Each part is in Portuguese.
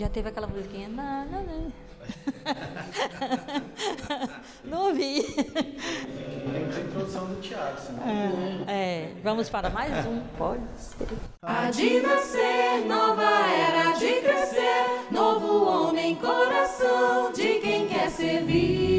Já teve aquela musiquinha. Não, não, não. não ouvi. Tem a introdução do Tiago, senão. É, é, vamos para mais um, pode ser. Há de nascer, nova era de crescer, novo homem, coração de quem quer servir.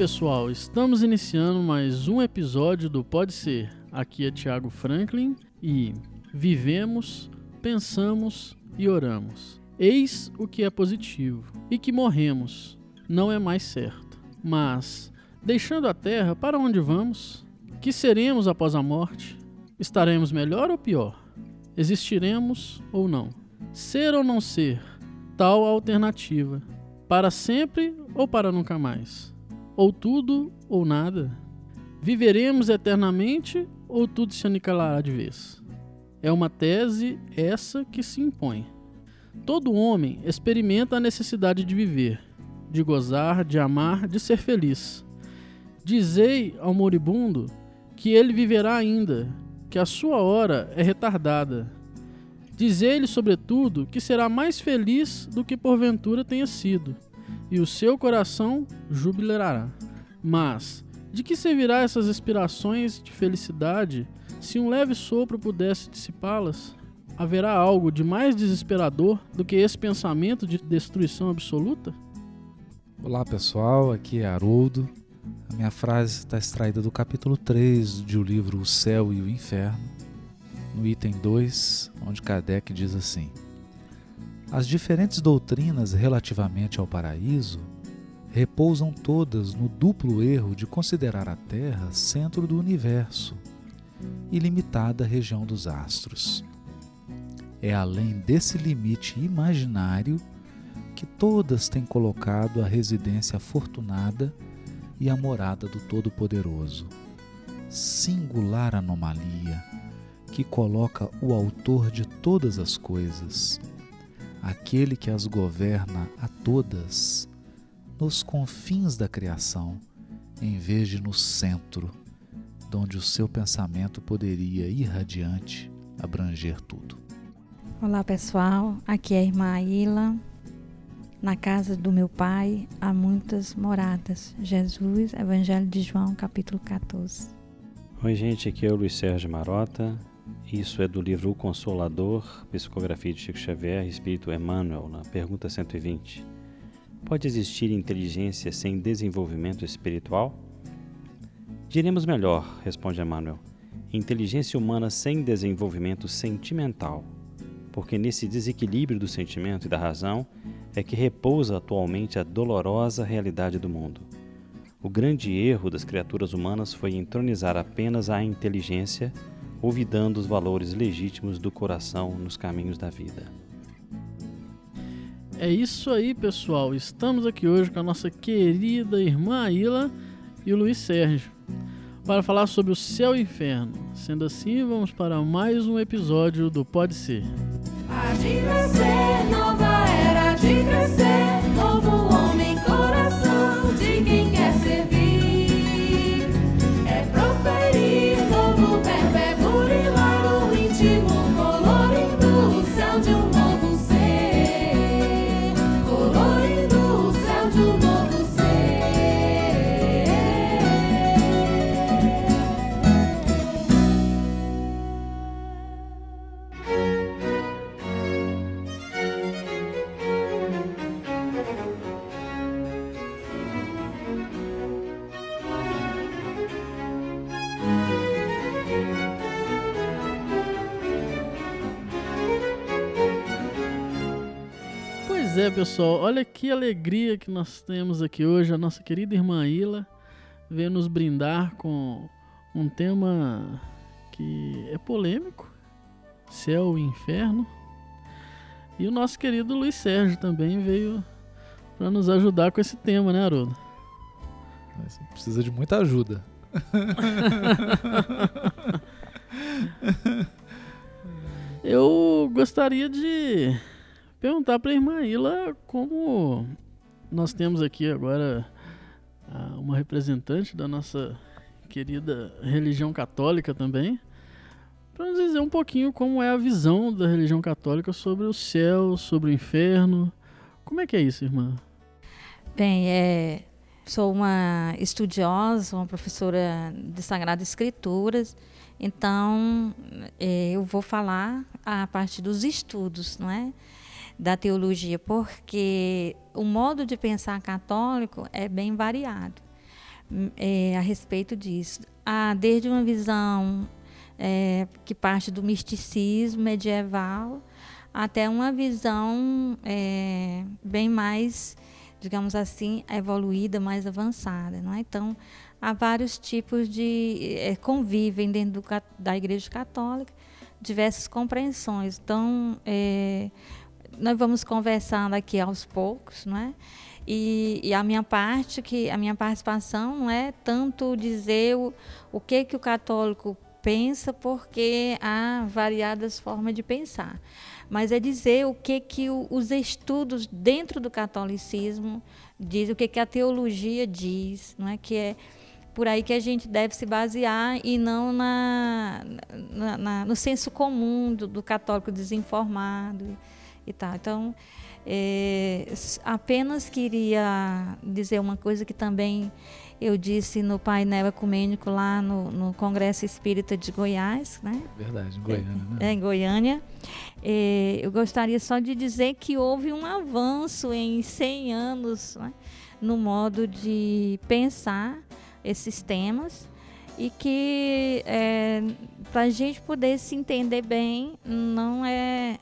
Pessoal, estamos iniciando mais um episódio do Pode Ser. Aqui é Thiago Franklin e vivemos, pensamos e oramos. Eis o que é positivo e que morremos não é mais certo. Mas, deixando a terra, para onde vamos? Que seremos após a morte? Estaremos melhor ou pior? Existiremos ou não? Ser ou não ser? Tal a alternativa. Para sempre ou para nunca mais? Ou tudo ou nada? Viveremos eternamente ou tudo se aniquilará de vez? É uma tese essa que se impõe. Todo homem experimenta a necessidade de viver, de gozar, de amar, de ser feliz. Dizei ao moribundo que ele viverá ainda, que a sua hora é retardada. Dizei-lhe, sobretudo, que será mais feliz do que porventura tenha sido, e o seu coração jubilará. Mas, de que servirá essas aspirações de felicidade se um leve sopro pudesse dissipá-las? Haverá algo de mais desesperador do que esse pensamento de destruição absoluta? Olá pessoal, aqui é Haroldo. A minha frase está extraída do capítulo 3 do livro O Céu e o Inferno, no item 2, onde Kardec diz assim: As diferentes doutrinas relativamente ao paraíso repousam todas no duplo erro de considerar a Terra centro do universo e limitada região dos astros. É além desse limite imaginário que todas têm colocado a residência afortunada e a morada do Todo-Poderoso. Singular anomalia que coloca o Autor de todas as coisas, aquele que as governa a todas, nos confins da criação, em vez de no centro, donde o seu pensamento poderia irradiante abranger tudo. Olá pessoal, aqui é a irmã Aila. Na casa do meu pai há muitas moradas. Jesus, Evangelho de João, capítulo 14. Oi, gente, aqui é o Luiz Sérgio Marota. Isso é do livro O Consolador, Psicografia de Chico Xavier, Espírito Emmanuel, na pergunta 120. Pode existir inteligência sem desenvolvimento espiritual? Diremos melhor, responde Emmanuel, inteligência humana sem desenvolvimento sentimental, porque nesse desequilíbrio do sentimento e da razão é que repousa atualmente a dolorosa realidade do mundo. O grande erro das criaturas humanas foi entronizar apenas a inteligência, olvidando os valores legítimos do coração nos caminhos da vida. É isso aí, pessoal. Estamos aqui hoje com a nossa querida irmã Aila e o Luiz Sérgio para falar sobre o céu e o inferno. Sendo assim, vamos para mais um episódio do Pode Ser. Há de nascer, nova era de crescer, novo homem, coração é, pessoal. Olha que alegria que nós temos aqui hoje. A nossa querida irmã Ila veio nos brindar com um tema que é polêmico: céu e inferno. E o nosso querido Luiz Sérgio também veio para nos ajudar com esse tema, né, Haroldo? Mas precisa de muita ajuda. Eu gostaria de perguntar para a irmã Ila como nós temos aqui agora ah, uma representante da nossa querida religião católica também, para nos dizer um pouquinho como é a visão da religião católica sobre o céu, sobre o inferno. Como é que é isso, irmã? Bem, é, sou uma estudiosa, uma professora de Sagradas Escrituras, então é, eu vou falar a partir dos estudos, não é? Da teologia, porque o modo de pensar católico é bem variado é, a respeito disso. Há desde uma visão é, que parte do misticismo medieval até uma visão é, bem mais, digamos assim, evoluída, mais avançada. Não é? Então, há vários tipos de. É, convivem dentro do, da Igreja Católica diversas compreensões. Então, é, nós vamos conversando aqui aos poucos, não é? E, e, a minha parte, que a minha participação não é tanto dizer o, o que que o católico pensa, porque há variadas formas de pensar, mas é dizer o que que o, os estudos dentro do catolicismo diz, o que que a teologia diz, não é? Que é por aí que a gente deve se basear e não na, na, na no senso comum do, do católico desinformado e, tal. Então é, apenas queria dizer uma coisa que também eu disse no painel ecumênico lá no, no Congresso Espírita de Goiás, né? Verdade, em Goiânia. Né? É, em Goiânia. É, eu gostaria só de dizer que houve um avanço em 100 anos né? no modo de pensar esses temas e que é, para a gente poder se entender bem não é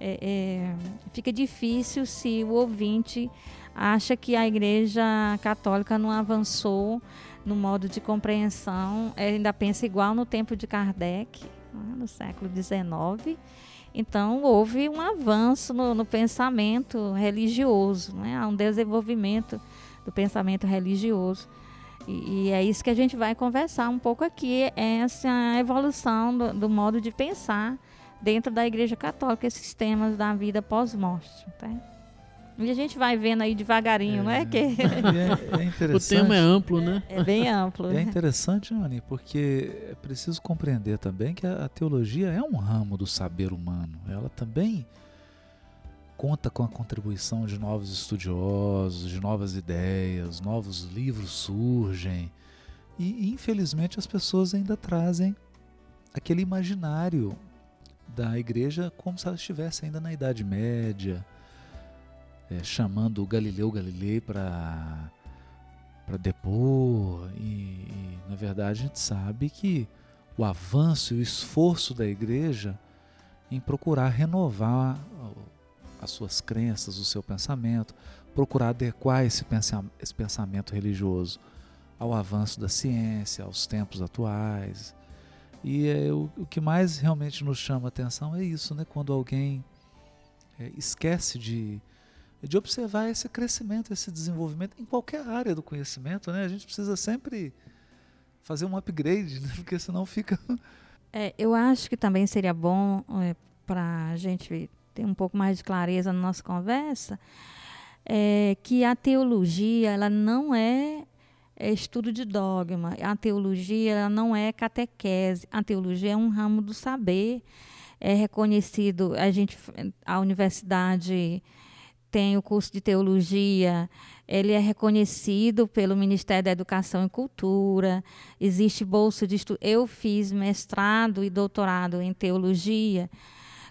é, é, fica difícil se o ouvinte acha que a Igreja Católica não avançou no modo de compreensão, é, ainda pensa igual no tempo de Kardec, no século XIX. Então, houve um avanço no, no pensamento religioso, né? há um desenvolvimento do pensamento religioso. E, e, é isso que a gente vai conversar um pouco aqui, é essa evolução do, do modo de pensar dentro da Igreja Católica esses temas da vida pós-morte. Tá? E a gente vai vendo aí devagarinho, é, não é? Que... É, é interessante. o tema é amplo, né? É bem amplo. é interessante, Anny, porque é preciso compreender também que a, a teologia é um ramo do saber humano. Ela também conta com a contribuição de novos estudiosos, de novas ideias, novos livros surgem. E infelizmente as pessoas ainda trazem aquele imaginário da igreja como se ela estivesse ainda na Idade Média, é, chamando Galileu Galilei para para depor e, e, na verdade a gente sabe que o avanço e o esforço da igreja em procurar renovar as suas crenças, o seu pensamento, procurar adequar esse pensamento religioso ao avanço da ciência, aos tempos atuais. E é, o, o, que mais realmente nos chama a atenção é isso, né? quando alguém é, esquece de, de observar esse crescimento, esse desenvolvimento em qualquer área do conhecimento. Né? A gente precisa sempre fazer um upgrade, né? porque senão fica. É, eu acho que também seria bom é, para a gente ter um pouco mais de clareza na nossa conversa, é, que a teologia ela não é é estudo de dogma. A teologia não é catequese. A teologia é um ramo do saber. É reconhecido. A gente, a universidade tem o curso de teologia, ele é reconhecido pelo Ministério da Educação e Cultura, existe bolsa de estudo. Eu fiz mestrado e doutorado em teologia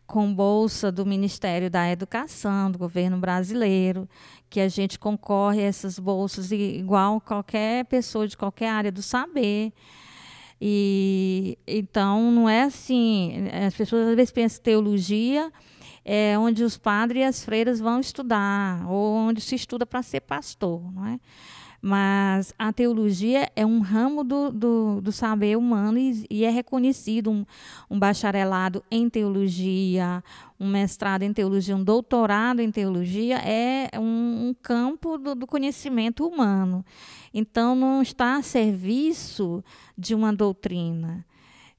com bolsa do Ministério da Educação, do governo brasileiro, que a gente concorre a essas bolsas igual qualquer pessoa de qualquer área do saber. E então não é assim, as pessoas às vezes pensam teologia é onde os padres e as freiras vão estudar, ou onde se estuda para ser pastor, não é? Mas a teologia é um ramo do, do, do saber humano e, e é reconhecido um, um bacharelado em teologia, um mestrado em teologia, um doutorado em teologia, é um, um campo do, do, conhecimento humano. Então, não está a serviço de uma doutrina,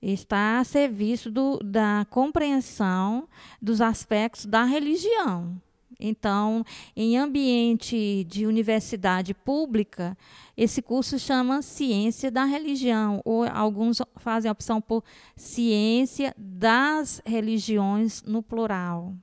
está a serviço do, da compreensão dos aspectos da religião. Então, em ambiente de universidade pública, esse curso chama Ciência da Religião, ou alguns fazem a opção por Ciência das Religiões no plural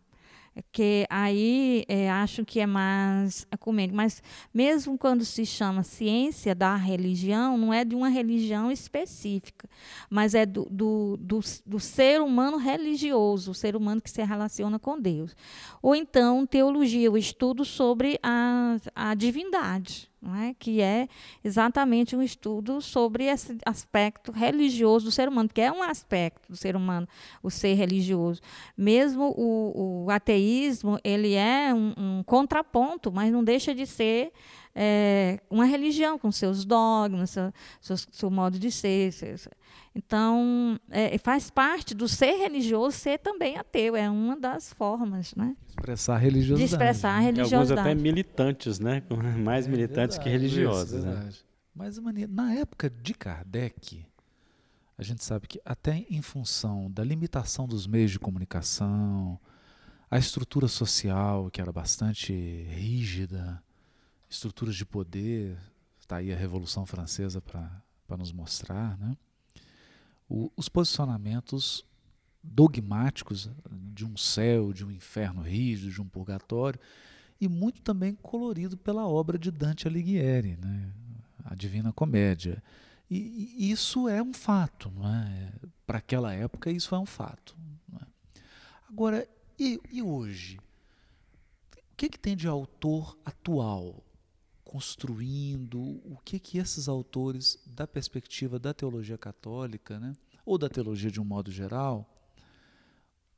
que aí é, acho que é mais ecumênico. Mas mesmo quando se chama ciência da religião, não é de uma religião específica, mas é do, do, do, do ser humano religioso, o ser humano que se relaciona com Deus. Ou então teologia, o estudo sobre a, a divindade é? que é exatamente um estudo sobre esse aspecto religioso do ser humano, que é um aspecto do ser humano, o ser religioso. Mesmo o, o ateísmo, ele é um, um, contraponto, mas não deixa de ser é, uma religião com seus dogmas, seu, seu, seu modo de ser. Seu, então, é, faz parte do ser religioso ser também ateu, é uma das formas, né? Expressar religiosidade. De expressar a religiosidade. E alguns até militantes, né? Mais é militantes verdade, que religiosos. Né? Mas, na época de Kardec, a gente sabe que até em função da limitação dos meios de comunicação, a estrutura social, que era bastante rígida, estruturas de poder, está aí a Revolução Francesa para nos mostrar, né? o, os posicionamentos dogmáticos de um céu, de um inferno rígido, de um purgatório, e muito também colorido pela obra de Dante Alighieri, né? a Divina Comédia. E, isso é um fato, não é? Para aquela época, isso é um fato. É? Agora, e, e hoje? O que, que tem de autor atual construindo, o que que esses autores, da perspectiva da teologia católica, né, ou da teologia de um modo geral,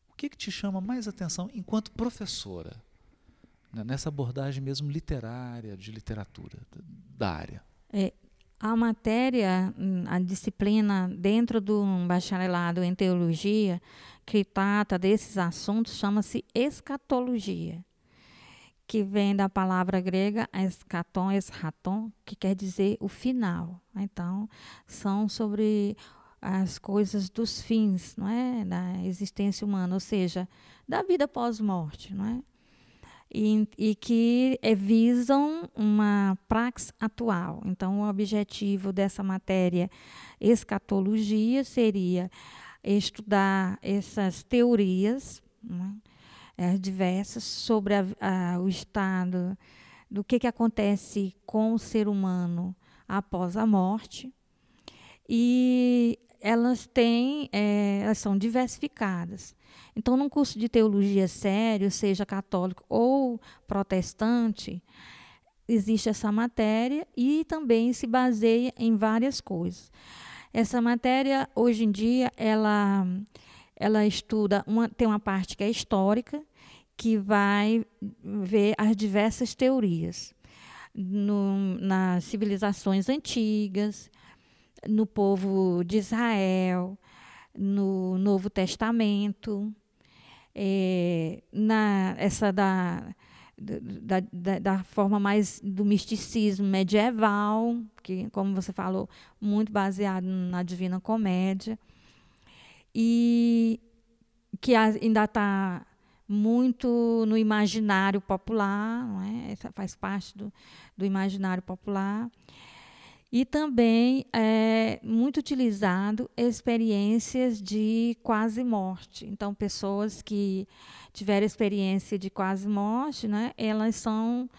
o que que te chama mais atenção enquanto professora, né, nessa abordagem mesmo literária, de literatura, da área? É, a matéria, a disciplina dentro do bacharelado em teologia que trata desses assuntos chama-se escatologia que vem da palavra grega eschaton, eschaton, que quer dizer o final. Então, são sobre as coisas dos fins, não é, da existência humana, ou seja, da vida pós-morte, não é? E, e que é, visam uma praxe atual. Então, o objetivo dessa matéria escatologia seria estudar essas teorias, não é? É, diversas sobre a, a, o estado do que, que acontece com o ser humano após a morte. E elas têm, é, elas são diversificadas. Então, num curso de teologia sério, seja católico ou protestante, existe essa matéria e também se baseia em várias coisas. Essa matéria, hoje em dia, ela, ela estuda, uma, tem uma parte que é histórica, que vai ver as diversas teorias no, nas civilizações antigas, no povo de Israel, no Novo Testamento, é, na essa da, da, da, da, forma mais do misticismo medieval, que, como você falou, muito baseado na Divina Comédia, e que ainda está muito no imaginário popular, não é? faz parte do, do imaginário popular. E também é muito utilizado experiências de quase morte. Então, pessoas que tiveram experiência de quase morte, né, elas são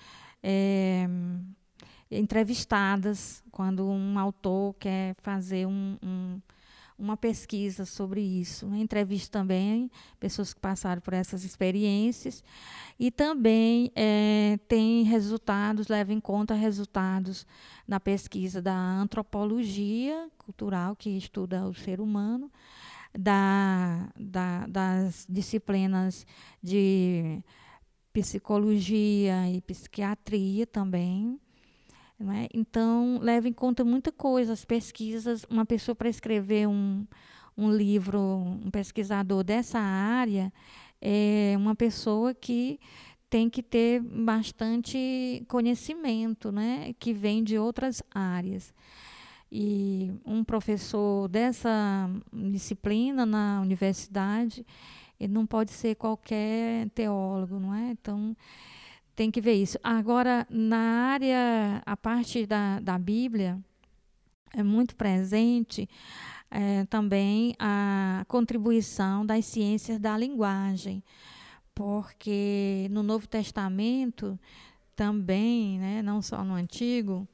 é, entrevistadas quando um autor quer fazer um, um uma pesquisa sobre isso. Né? Entrevisto também pessoas que passaram por essas experiências e também é, tem resultados, leva em conta resultados na pesquisa da antropologia cultural, que estuda o ser humano, da, da, das disciplinas de psicologia e psiquiatria também, é? Então, leva em conta muita coisa, as pesquisas. Uma pessoa para escrever um, um livro, um pesquisador dessa área, é uma pessoa que tem que ter bastante conhecimento, né? que vem de outras áreas. E um professor dessa disciplina na universidade, ele não pode ser qualquer teólogo, não é? Então, tem que ver isso. Agora, na área, a parte da, da Bíblia, é muito presente é, também a contribuição das ciências da linguagem, porque no Novo Testamento também, né, não só no Antigo,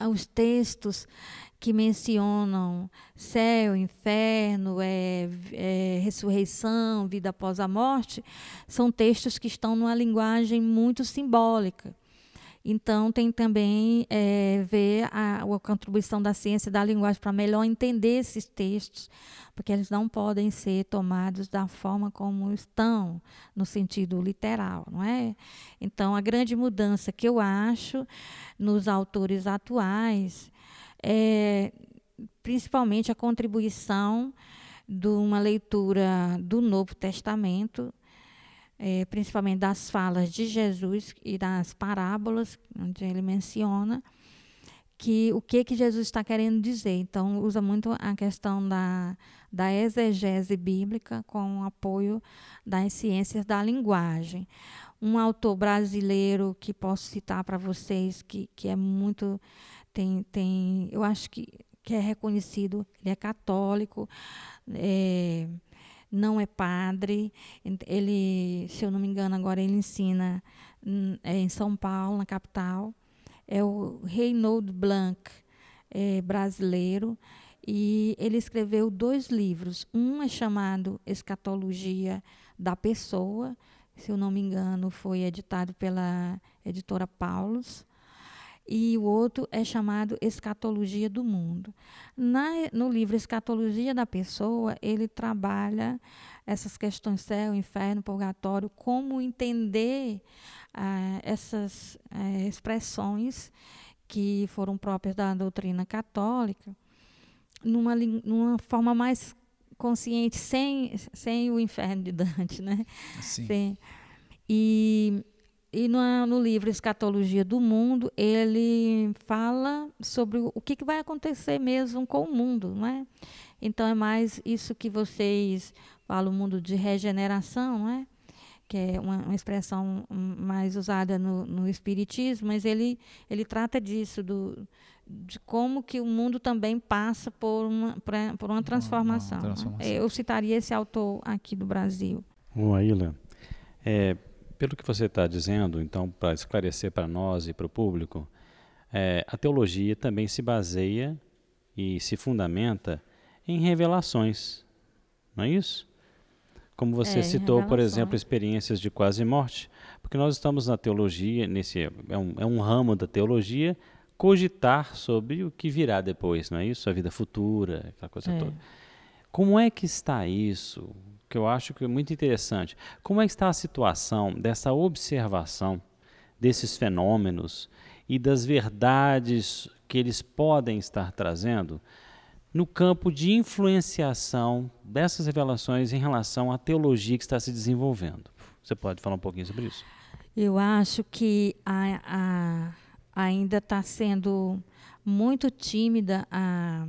os textos que mencionam céu, inferno, é, é, ressurreição, vida após a morte, são textos que estão numa linguagem muito simbólica. Então, tem também é, ver a, a, contribuição da ciência da linguagem para melhor entender esses textos, porque eles não podem ser tomados da forma como estão, no sentido literal, não é? Então, a grande mudança que eu acho nos autores atuais é principalmente a contribuição de uma leitura do Novo Testamento é, principalmente das falas de Jesus e das parábolas, onde ele menciona que o que que Jesus está querendo dizer. Então, usa muito a questão da, da exegese bíblica com o apoio das ciências da linguagem. Um autor brasileiro que posso citar para vocês, que, que é muito. Tem, tem, eu acho que, que é reconhecido, ele é católico, é, não é padre. Ele, se eu não me engano, agora ele ensina hum, é, em São Paulo, na capital. É o Reynold Blanc, é, brasileiro. E ele escreveu dois livros. Um é chamado Escatologia da Pessoa, se eu não me engano, foi editado pela editora Paulus e o outro é chamado Escatologia do Mundo. Na, no livro Escatologia da Pessoa, ele trabalha essas questões céu, inferno, purgatório, como entender ah, essas eh, expressões que foram próprias da doutrina católica, numa, numa forma mais consciente, sem, sem o inferno de Dante, né? Sim. Sem, e e no, no, livro Escatologia do Mundo, ele fala sobre o, que, que, vai acontecer mesmo com o mundo, não é? Então, é mais isso que vocês falam, o mundo de regeneração, não é? Que é uma, uma expressão mais usada no, no, Espiritismo, mas ele, ele trata disso, do, de como que o mundo também passa por uma, por uma transformação. Uma transformação. Eu citaria esse autor aqui do Brasil. Bom, Aila, é, pelo que você está dizendo, então, para esclarecer para nós e para o público, é, a teologia também se baseia e se fundamenta em revelações, não é isso? Como você é, citou, por exemplo, experiências de quase morte, porque nós estamos na teologia, nesse é um, é um ramo da teologia, cogitar sobre o que virá depois, não é isso? A vida futura, aquela coisa é. toda. Como é que está isso? Que eu acho que é muito interessante. Como é que está a situação dessa observação desses fenômenos e das verdades que eles podem estar trazendo no campo de influenciação dessas revelações em relação à teologia que está se desenvolvendo? Você pode falar um pouquinho sobre isso? Eu acho que a, a, ainda está sendo muito tímida a,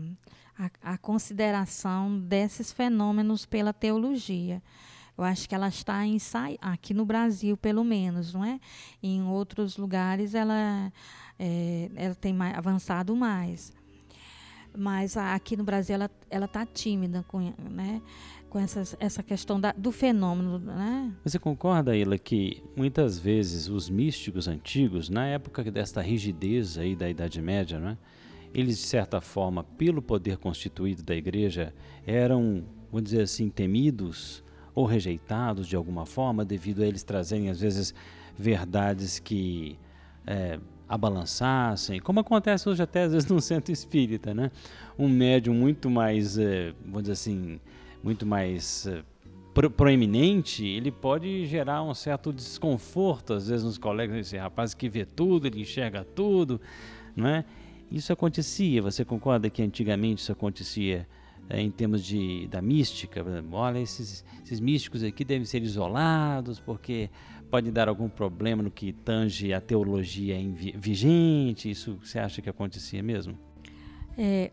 a, a consideração desses fenômenos pela teologia. Eu acho que ela está em aqui no Brasil, pelo menos, não é? Em outros lugares ela, é, ela tem mais, avançado mais. Mas aqui no Brasil ela ela está tímida com, né? com essas, essa questão da, do fenômeno, né? Você concorda, Ila, que muitas vezes os místicos antigos, na época desta rigidez aí da Idade Média, não é? Eles, de certa forma, pelo poder constituído da igreja, eram, vamos dizer assim, temidos ou rejeitados de alguma forma, devido a eles trazerem, às vezes, verdades que é, abalançassem, como acontece hoje até, às vezes, no centro espírita, né? Um médium muito mais, é, vamos dizer assim, muito mais. É, proeminente, ele pode gerar um certo desconforto, às vezes, nos colegas, esse rapaz que vê tudo, ele enxerga tudo, não é? Isso acontecia, você concorda que antigamente isso acontecia é, em termos de, da mística? Olha, esses, esses místicos aqui devem ser isolados porque pode dar algum problema no que tange a teologia vigente. Isso você acha que acontecia mesmo? É,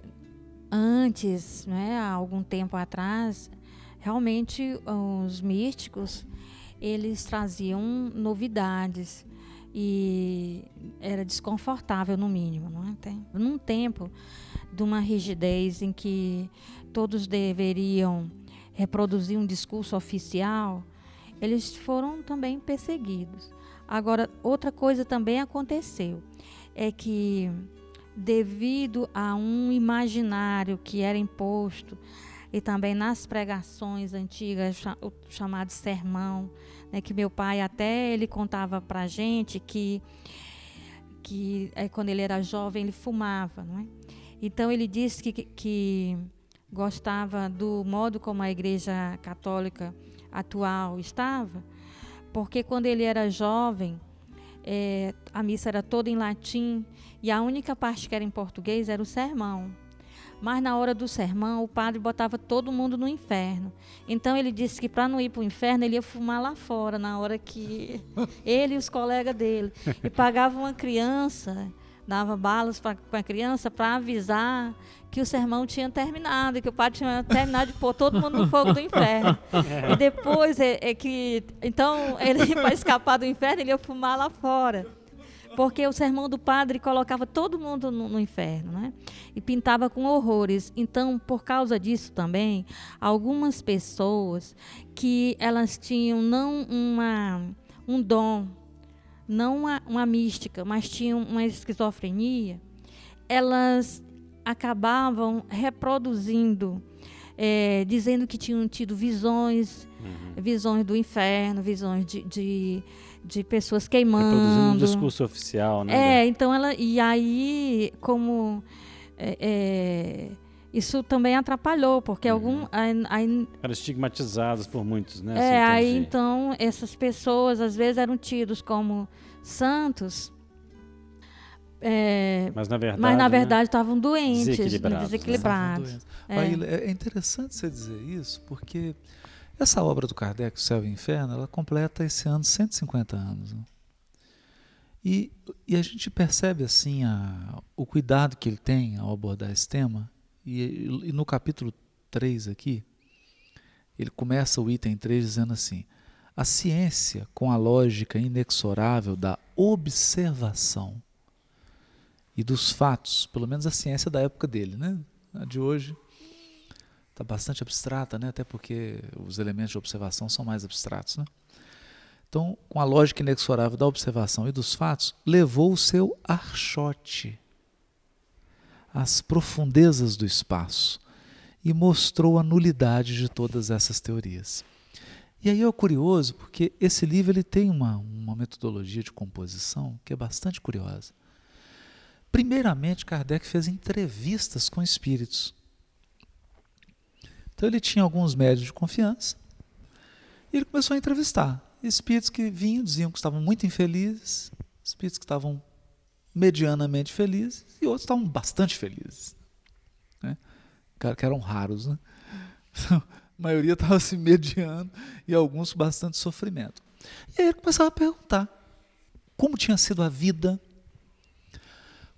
antes, né, há algum tempo atrás, realmente os místicos eles traziam novidades e era desconfortável no mínimo, não é? Tem, num tempo de uma rigidez em que todos deveriam reproduzir um discurso oficial, eles foram também perseguidos. Agora, outra coisa também aconteceu, é que devido a um imaginário que era imposto e também nas pregações antigas, o chamado sermão, né, que meu pai até ele contava para gente que que é, quando ele era jovem ele fumava, não é? Então ele disse que, que- que gostava do modo como a Igreja Católica atual estava, porque quando ele era jovem é, a missa era toda em latim e a única parte que era em português era o sermão. Mas na hora do sermão, o padre botava todo mundo no inferno. Então ele disse que para não ir para o inferno, ele ia fumar lá fora, na hora que ele e os colegas dele. E pagava uma criança, dava balas para a criança para avisar que o sermão tinha terminado, que o padre tinha terminado de pôr todo mundo no fogo do inferno. E depois é, é que. Então, ele, para escapar do inferno, ele ia fumar lá fora. Porque o sermão do padre colocava todo mundo no, no inferno, né? E pintava com horrores. Então, por causa disso também, algumas pessoas que elas tinham não uma, um dom, não uma, uma mística, mas tinham uma esquizofrenia, elas acabavam reproduzindo, eh, dizendo que tinham tido visões, visões do inferno, visões de, de, de pessoas Reproduzindo um queimando. discurso oficial, né? É, então ela. E aí, como. é, é, isso também atrapalhou, porque algum. Aí, aí- Eram estigmatizados por muitos, né? é, assim, aí então essas pessoas às vezes eram tidos como santos. é, Mas na verdade. mas na né? verdade estavam doentes, Desequilibrados, né? desequilibrados. Estavam doentes. É. Maíla, é. interessante você dizer isso, porque essa obra do Kardec, O Céu e o Inferno, ela completa esse ano 150 anos. né? E, e a gente percebe assim a, o cuidado que ele tem ao abordar esse tema. E, e no capítulo 3 aqui, ele começa o item 3 dizendo assim: a ciência, com a lógica inexorável da observação e dos fatos, pelo menos a ciência da época dele, né? A de hoje está bastante abstrata, né? até porque os elementos de observação são mais abstratos. Né? Então, com a lógica inexorável da observação e dos fatos, levou o seu archote às profundezas do espaço e mostrou a nulidade de todas essas teorias. E aí é curioso, porque esse livro ele tem uma, uma metodologia de composição que é bastante curiosa. Primeiramente, Kardec fez entrevistas com espíritos. Então ele tinha alguns médios de confiança e ele começou a entrevistar espíritos que vinham, diziam que estavam muito infelizes, espíritos que estavam medianamente felizes e outros estavam bastante felizes. Né? Que eram raros. Né? A maioria estava se mediando e alguns bastante sofrimento. E aí ele começava a perguntar como tinha sido a vida,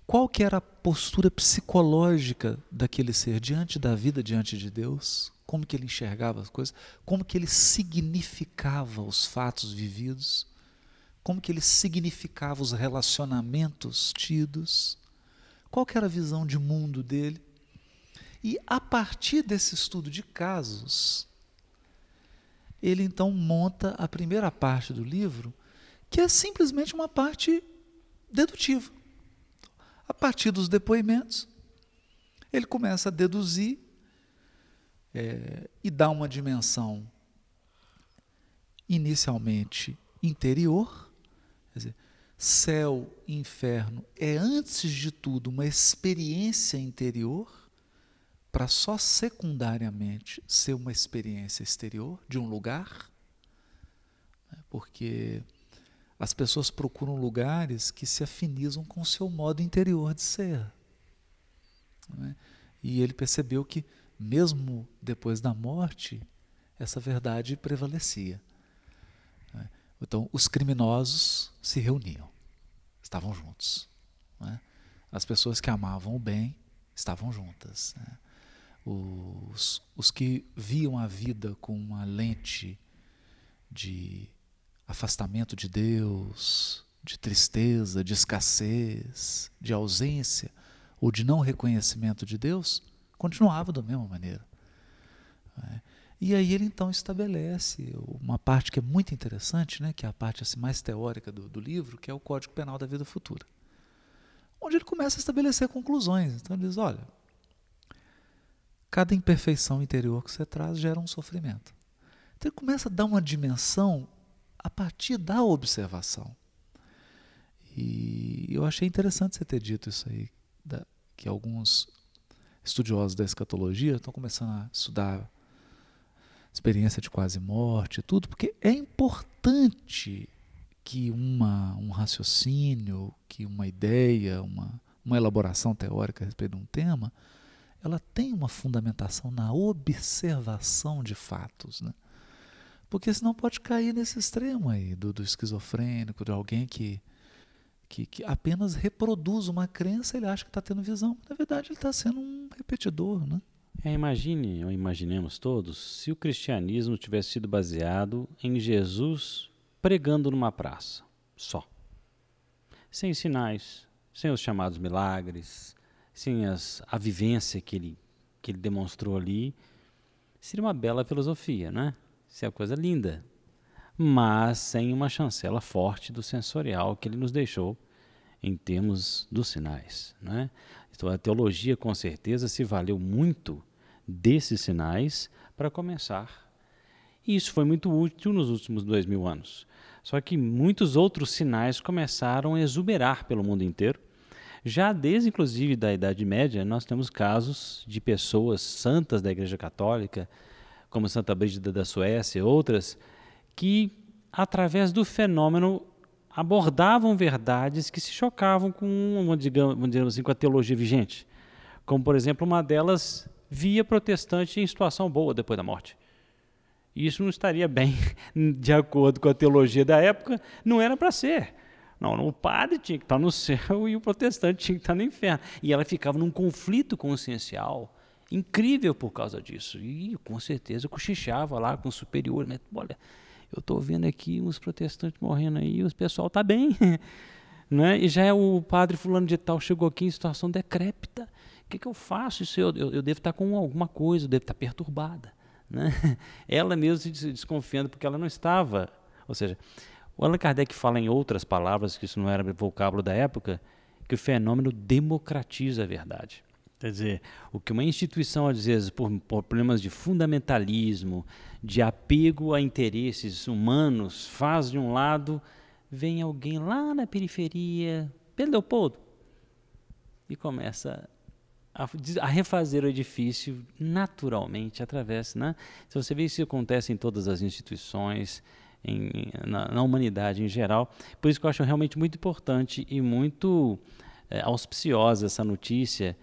qual que era a postura psicológica daquele ser diante da vida, diante de Deus, como que ele enxergava as coisas, como que ele significava os fatos vividos, como que ele significava os relacionamentos tidos, qual que era a visão de mundo dele. E a partir desse estudo de casos, ele então monta a primeira parte do livro, que é simplesmente uma parte dedutiva. A partir dos depoimentos, ele começa a deduzir é, e dá uma dimensão inicialmente interior, quer dizer, céu e inferno é antes de tudo uma experiência interior para só secundariamente ser uma experiência exterior de um lugar, né, porque as pessoas procuram lugares que se afinizam com o seu modo interior de ser. Né? E ele percebeu que, mesmo depois da morte, essa verdade prevalecia. Né? Então, os criminosos se reuniam, estavam juntos. Né? As pessoas que amavam o bem estavam juntas. Né? Os, os que viam a vida com uma lente de afastamento de Deus, de tristeza, de escassez, de ausência ou de não reconhecimento de Deus, continuava da mesma maneira. Né? E aí ele então estabelece uma parte que é muito interessante, né, que é a parte assim, mais teórica do, do livro, que é o Código Penal da Vida Futura. Onde ele começa a estabelecer conclusões. Então ele diz, olha, cada imperfeição interior que você traz gera um sofrimento. Então ele começa a dar uma dimensão a partir da observação. E eu achei interessante você ter dito isso aí, que alguns estudiosos da escatologia estão começando a estudar experiência de quase morte, tudo, porque é importante que uma, um raciocínio, que uma ideia, uma, uma elaboração teórica a respeito de um tema, ela tem uma fundamentação na observação de fatos. Né? Porque senão pode cair nesse extremo aí do, do esquizofrênico, de alguém que, que, que, apenas reproduz uma crença, ele acha que está tendo visão. Na verdade, ele está sendo um repetidor. Né? É, imagine, ou imaginemos todos, se o cristianismo tivesse sido baseado em Jesus pregando numa praça, só. Sem sinais, sem os chamados milagres, sem as, a vivência que ele, que ele demonstrou ali. Seria uma bela filosofia, né? É uma coisa linda. Mas sem uma chancela forte do sensorial que ele nos deixou em termos dos sinais. Né? Então a teologia com certeza se valeu muito desses sinais para começar. E isso foi muito útil nos últimos dois mil anos. Só que muitos outros sinais começaram a exuberar pelo mundo inteiro. Já desde, inclusive, da Idade Média, nós temos casos de pessoas santas da Igreja Católica, como Santa Brígida da Suécia e outras, que, através do fenômeno, abordavam verdades que se chocavam com, digamos, digamos assim, com a teologia vigente. Como, por exemplo, uma delas via protestante em situação boa depois da morte. Isso não estaria bem de acordo com a teologia da época, não era para ser. Não, o padre tinha que estar no céu e o protestante tinha que estar no inferno. E ela ficava num conflito consciencial incrível por causa disso. E com certeza cochichava lá com o superior, mas olha, eu estou vendo aqui uns protestantes morrendo aí, o pessoal está bem. né? E já é o padre fulano de tal chegou aqui em situação decrépita. O que, que eu faço? Isso eu, eu, eu devo estar com alguma coisa, eu devo estar perturbada. Né? Ela mesmo se desconfiando porque ela não estava. Ou seja, o Allan Kardec fala em outras palavras, que isso não era vocábulo da época, que o fenômeno democratiza a verdade. Quer dizer, o que uma instituição, às vezes, por, problemas de fundamentalismo, de apego a interesses humanos, faz de um lado, vem alguém lá na periferia, Pedro Leopoldo, e começa a, a, refazer o edifício naturalmente, através. Né? Se você vê isso acontece em todas as instituições, em, na, na, humanidade em geral. Por isso que eu acho realmente muito importante e muito é, auspiciosa essa notícia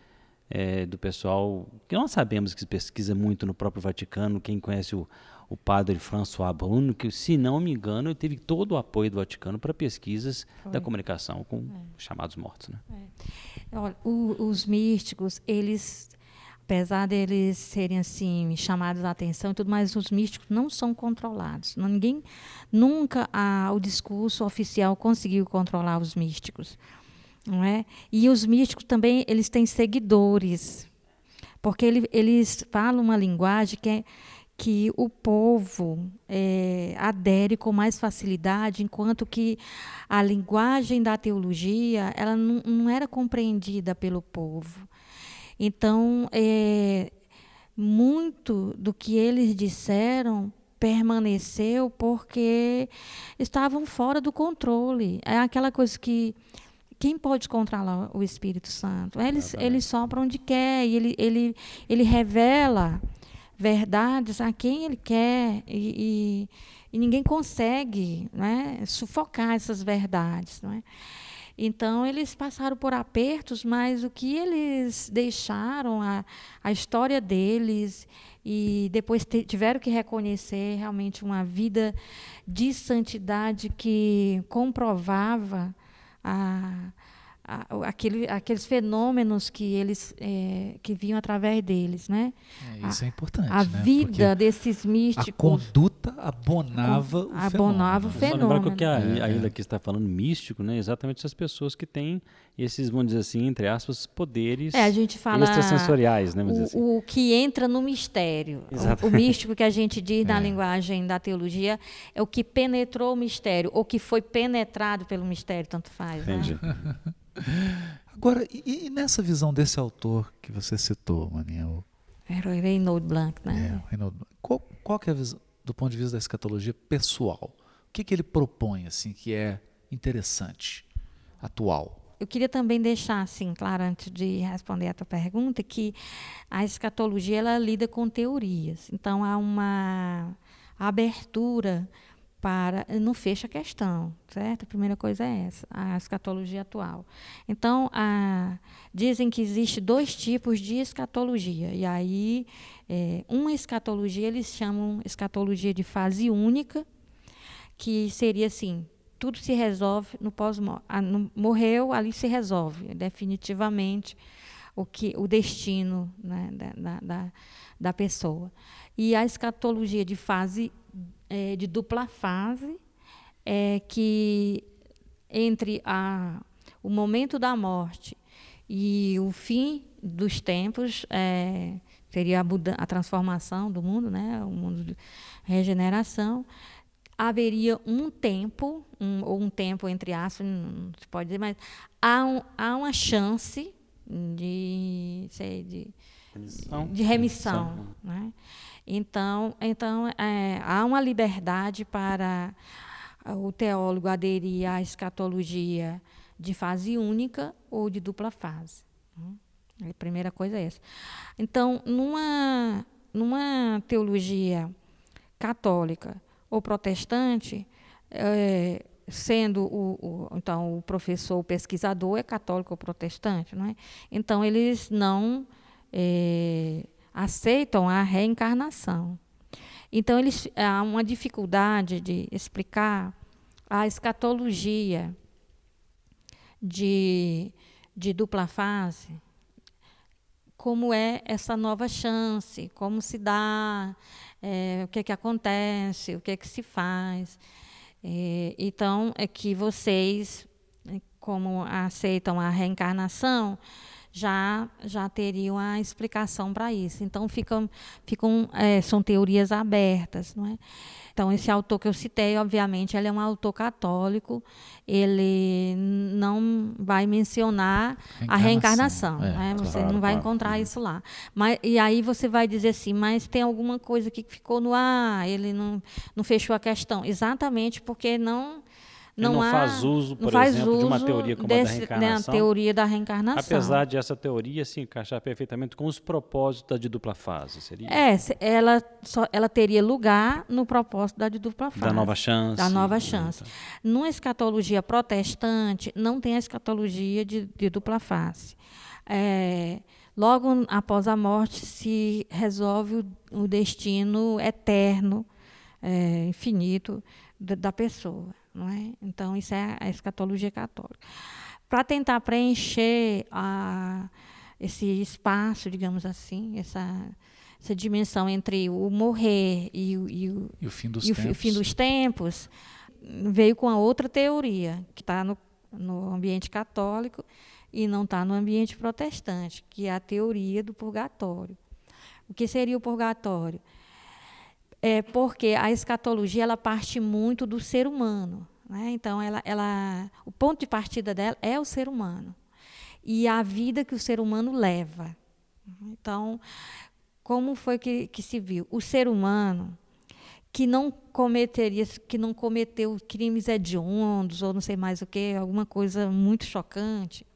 é, do pessoal, que nós sabemos que pesquisa muito no próprio Vaticano, quem conhece o, o padre François Bruno, que, se não me engano, ele teve todo o apoio do Vaticano para pesquisas Foi. da comunicação com é. chamados mortos. Né? É. Olha, o, os místicos, eles, apesar deles serem assim chamados a atenção e tudo, mas os místicos não são controlados. Ninguém, nunca a, o discurso oficial conseguiu controlar os místicos não é? E os místicos também eles têm seguidores, porque ele, eles falam uma linguagem que é que o povo é, adere com mais facilidade, enquanto que a linguagem da teologia ela não, não era compreendida pelo povo. Então, é, muito do que eles disseram permaneceu porque estavam fora do controle. É aquela coisa que quem pode controlar o Espírito Santo? Ele, ele sopra onde quer e ele, ele, ele revela verdades a quem ele quer. E, e ninguém consegue né, sufocar essas verdades. Não é? Então, eles passaram por apertos, mas o que eles deixaram, a, a história deles, e depois te, tiveram que reconhecer realmente uma vida de santidade que comprovava a, a, aquele, aqueles fenômenos que eles é, que vinham através deles, né? É, isso a, é importante. A né? vida Porque desses místicos. A conduta abonava o abonava fenômeno. o Só fenômeno. lembrar que o que a, É, a é. Ilha aqui está falando místico, né? Exatamente essas pessoas que têm esses, vamos dizer assim, entre aspas, poderes É, a gente fala extrasensoriais, né? Dizer assim. o, o que entra no mistério. O, o místico que a gente diz na É. linguagem da teologia é o que penetrou o mistério, ou que foi penetrado pelo mistério, tanto faz. né? Agora, e, e nessa visão desse autor que você citou, Maninha, o, Era o Reynold Blanc, é, né? o Reinaldo, qual, qual que é a visão, do ponto de vista da escatologia pessoal? O que, que ele propõe, assim, que é interessante, atual? Eu queria também deixar assim, claro, antes de responder a tua pergunta, que a escatologia ela lida com teorias. Então há uma abertura para não fecha a questão, certo? A primeira coisa é essa, a escatologia atual. Então, a, dizem que existe dois tipos de escatologia. E aí, é, uma escatologia eles chamam escatologia de fase única, que seria assim, tudo se resolve no pós morreu ali se resolve definitivamente o que o destino né, da, da, da, pessoa e a escatologia de fase é, de dupla fase é que entre a, o momento da morte e o fim dos tempos é, seria a, a transformação do mundo né o mundo de regeneração haveria um tempo, um, ou um tempo entre aspas, não se pode dizer, mas há, um, há uma chance de, sei, de, Remissão. de remissão. Né? Então, então é, há uma liberdade para o teólogo aderir à escatologia de fase única ou de dupla fase. Né? A primeira coisa é essa. Então, numa, numa teologia católica, ou protestante, é, sendo o, o, então o professor, o pesquisador é católico ou protestante, não é? Então eles não é, aceitam a reencarnação. Então eles há uma dificuldade de explicar a escatologia de, de dupla fase, como é essa nova chance, como se dá, é, o que, é que acontece, o que, é que se faz. É, então, é que vocês, como aceitam a reencarnação, já, já teriam a explicação para isso. Então, ficam, ficam, é, são teorias abertas. Não é? Então, esse autor que eu citei, obviamente, ele é um autor católico, ele não vai mencionar a reencarnação. É, né? Você claro, não vai claro. encontrar isso lá. Mas, e aí você vai dizer assim, mas tem alguma coisa que ficou no ar, ele não, não fechou a questão. Exatamente porque não. Não, não há, faz uso, por exemplo, de uma uso teoria como a da desse- né, reencarnação. teoria da reencarnação. Apesar de essa teoria se encaixar perfeitamente com os propósitos da de dupla fase, seria? É, ela, só, ela teria lugar no propósito da de dupla fase. Da nova chance. Da nova chance. então. Numa escatologia protestante, não tem a escatologia de, de dupla face. É, logo após a morte, se resolve o, o destino eterno, é, infinito da, da pessoa. Não é? Então, isso é a escatologia católica. Para tentar preencher a, esse espaço, digamos assim, essa, essa dimensão entre o morrer e, o- e o, E o fim dos e o tempos. fim dos tempos, veio com a outra teoria, que está no, no ambiente católico e não está no ambiente protestante, que é a teoria do purgatório. O que seria o purgatório? É porque a escatologia ela parte muito do ser humano. Né? Então, ela, ela, o ponto de partida dela é o ser humano e a vida que o ser humano leva. Então, como foi que, que se viu? O ser humano que não cometeria, que não cometeu crimes hediondos ou não sei mais o que, alguma coisa muito chocante,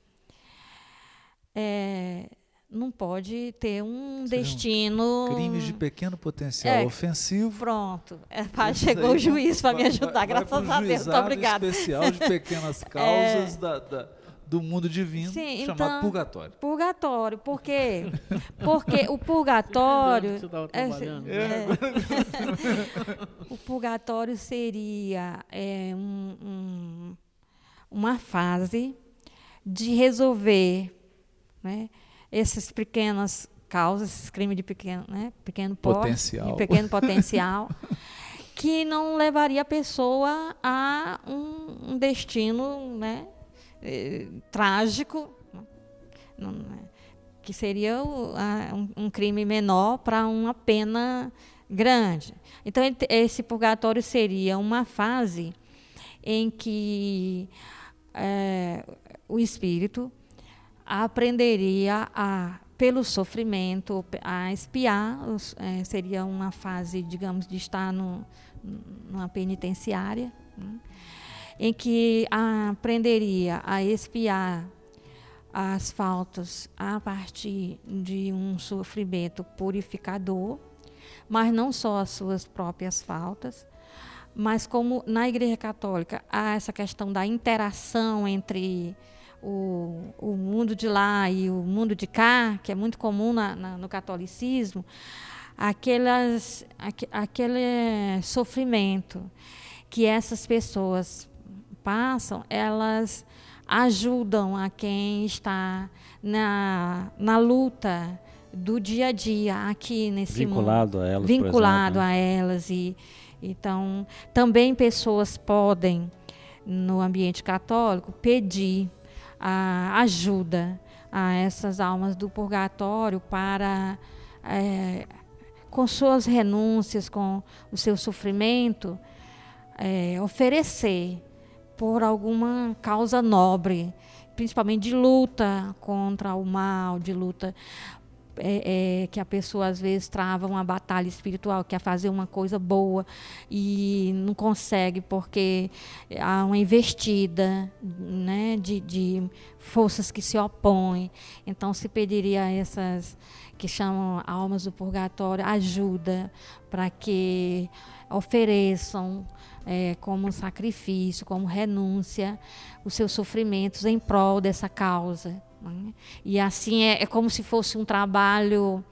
é, não pode ter um Seriam destino. Crimes de pequeno potencial É. ofensivo. Pronto. É, pá, chegou o juiz para me ajudar, vai- graças vai a Deus. Muito obrigada. especial de pequenas causas da- da- do mundo divino, Sim, chamado então- purgatório. Purgatório. Por quê? Porque o purgatório. Você é, é. o purgatório seria é, um- um- uma fase de resolver né, essas pequenas causas, esses crimes de pequeno, né, pequeno porte, Potencial. de pequeno potencial, que não levaria a pessoa a um, um destino né, eh, trágico, não é? que seria o- a- um, um crime menor para uma pena grande. Então, esse purgatório seria uma fase em que eh, o espírito aprenderia a pelo sofrimento a espiar eh, seria uma fase digamos de estar no, numa penitenciária né, em que aprenderia a espiar as faltas a partir de um sofrimento purificador, mas não só as suas próprias faltas, mas como na Igreja Católica há essa questão da interação entre o, o mundo de lá e o mundo de cá, que é muito comum na- na- no catolicismo, aquelas, aque- aquele sofrimento que essas pessoas passam, elas ajudam a quem está na, na luta do dia a dia aqui nesse mundo Vinculado a elas, vinculado exemplo, né? a elas e então também pessoas podem no ambiente católico pedir a ajuda a essas almas do purgatório para eh, com suas renúncias com o seu sofrimento eh, oferecer por alguma causa nobre principalmente de luta contra o mal de luta é, é, que a pessoa às vezes trava uma batalha espiritual, quer fazer uma coisa boa e não consegue porque há uma investida né, de, de forças que se opõem. Então se pediria a essas que chamam almas do purgatório ajuda para que ofereçam é, como sacrifício, como renúncia, os seus sofrimentos em prol dessa causa. Né? E assim é, é como se fosse um trabalho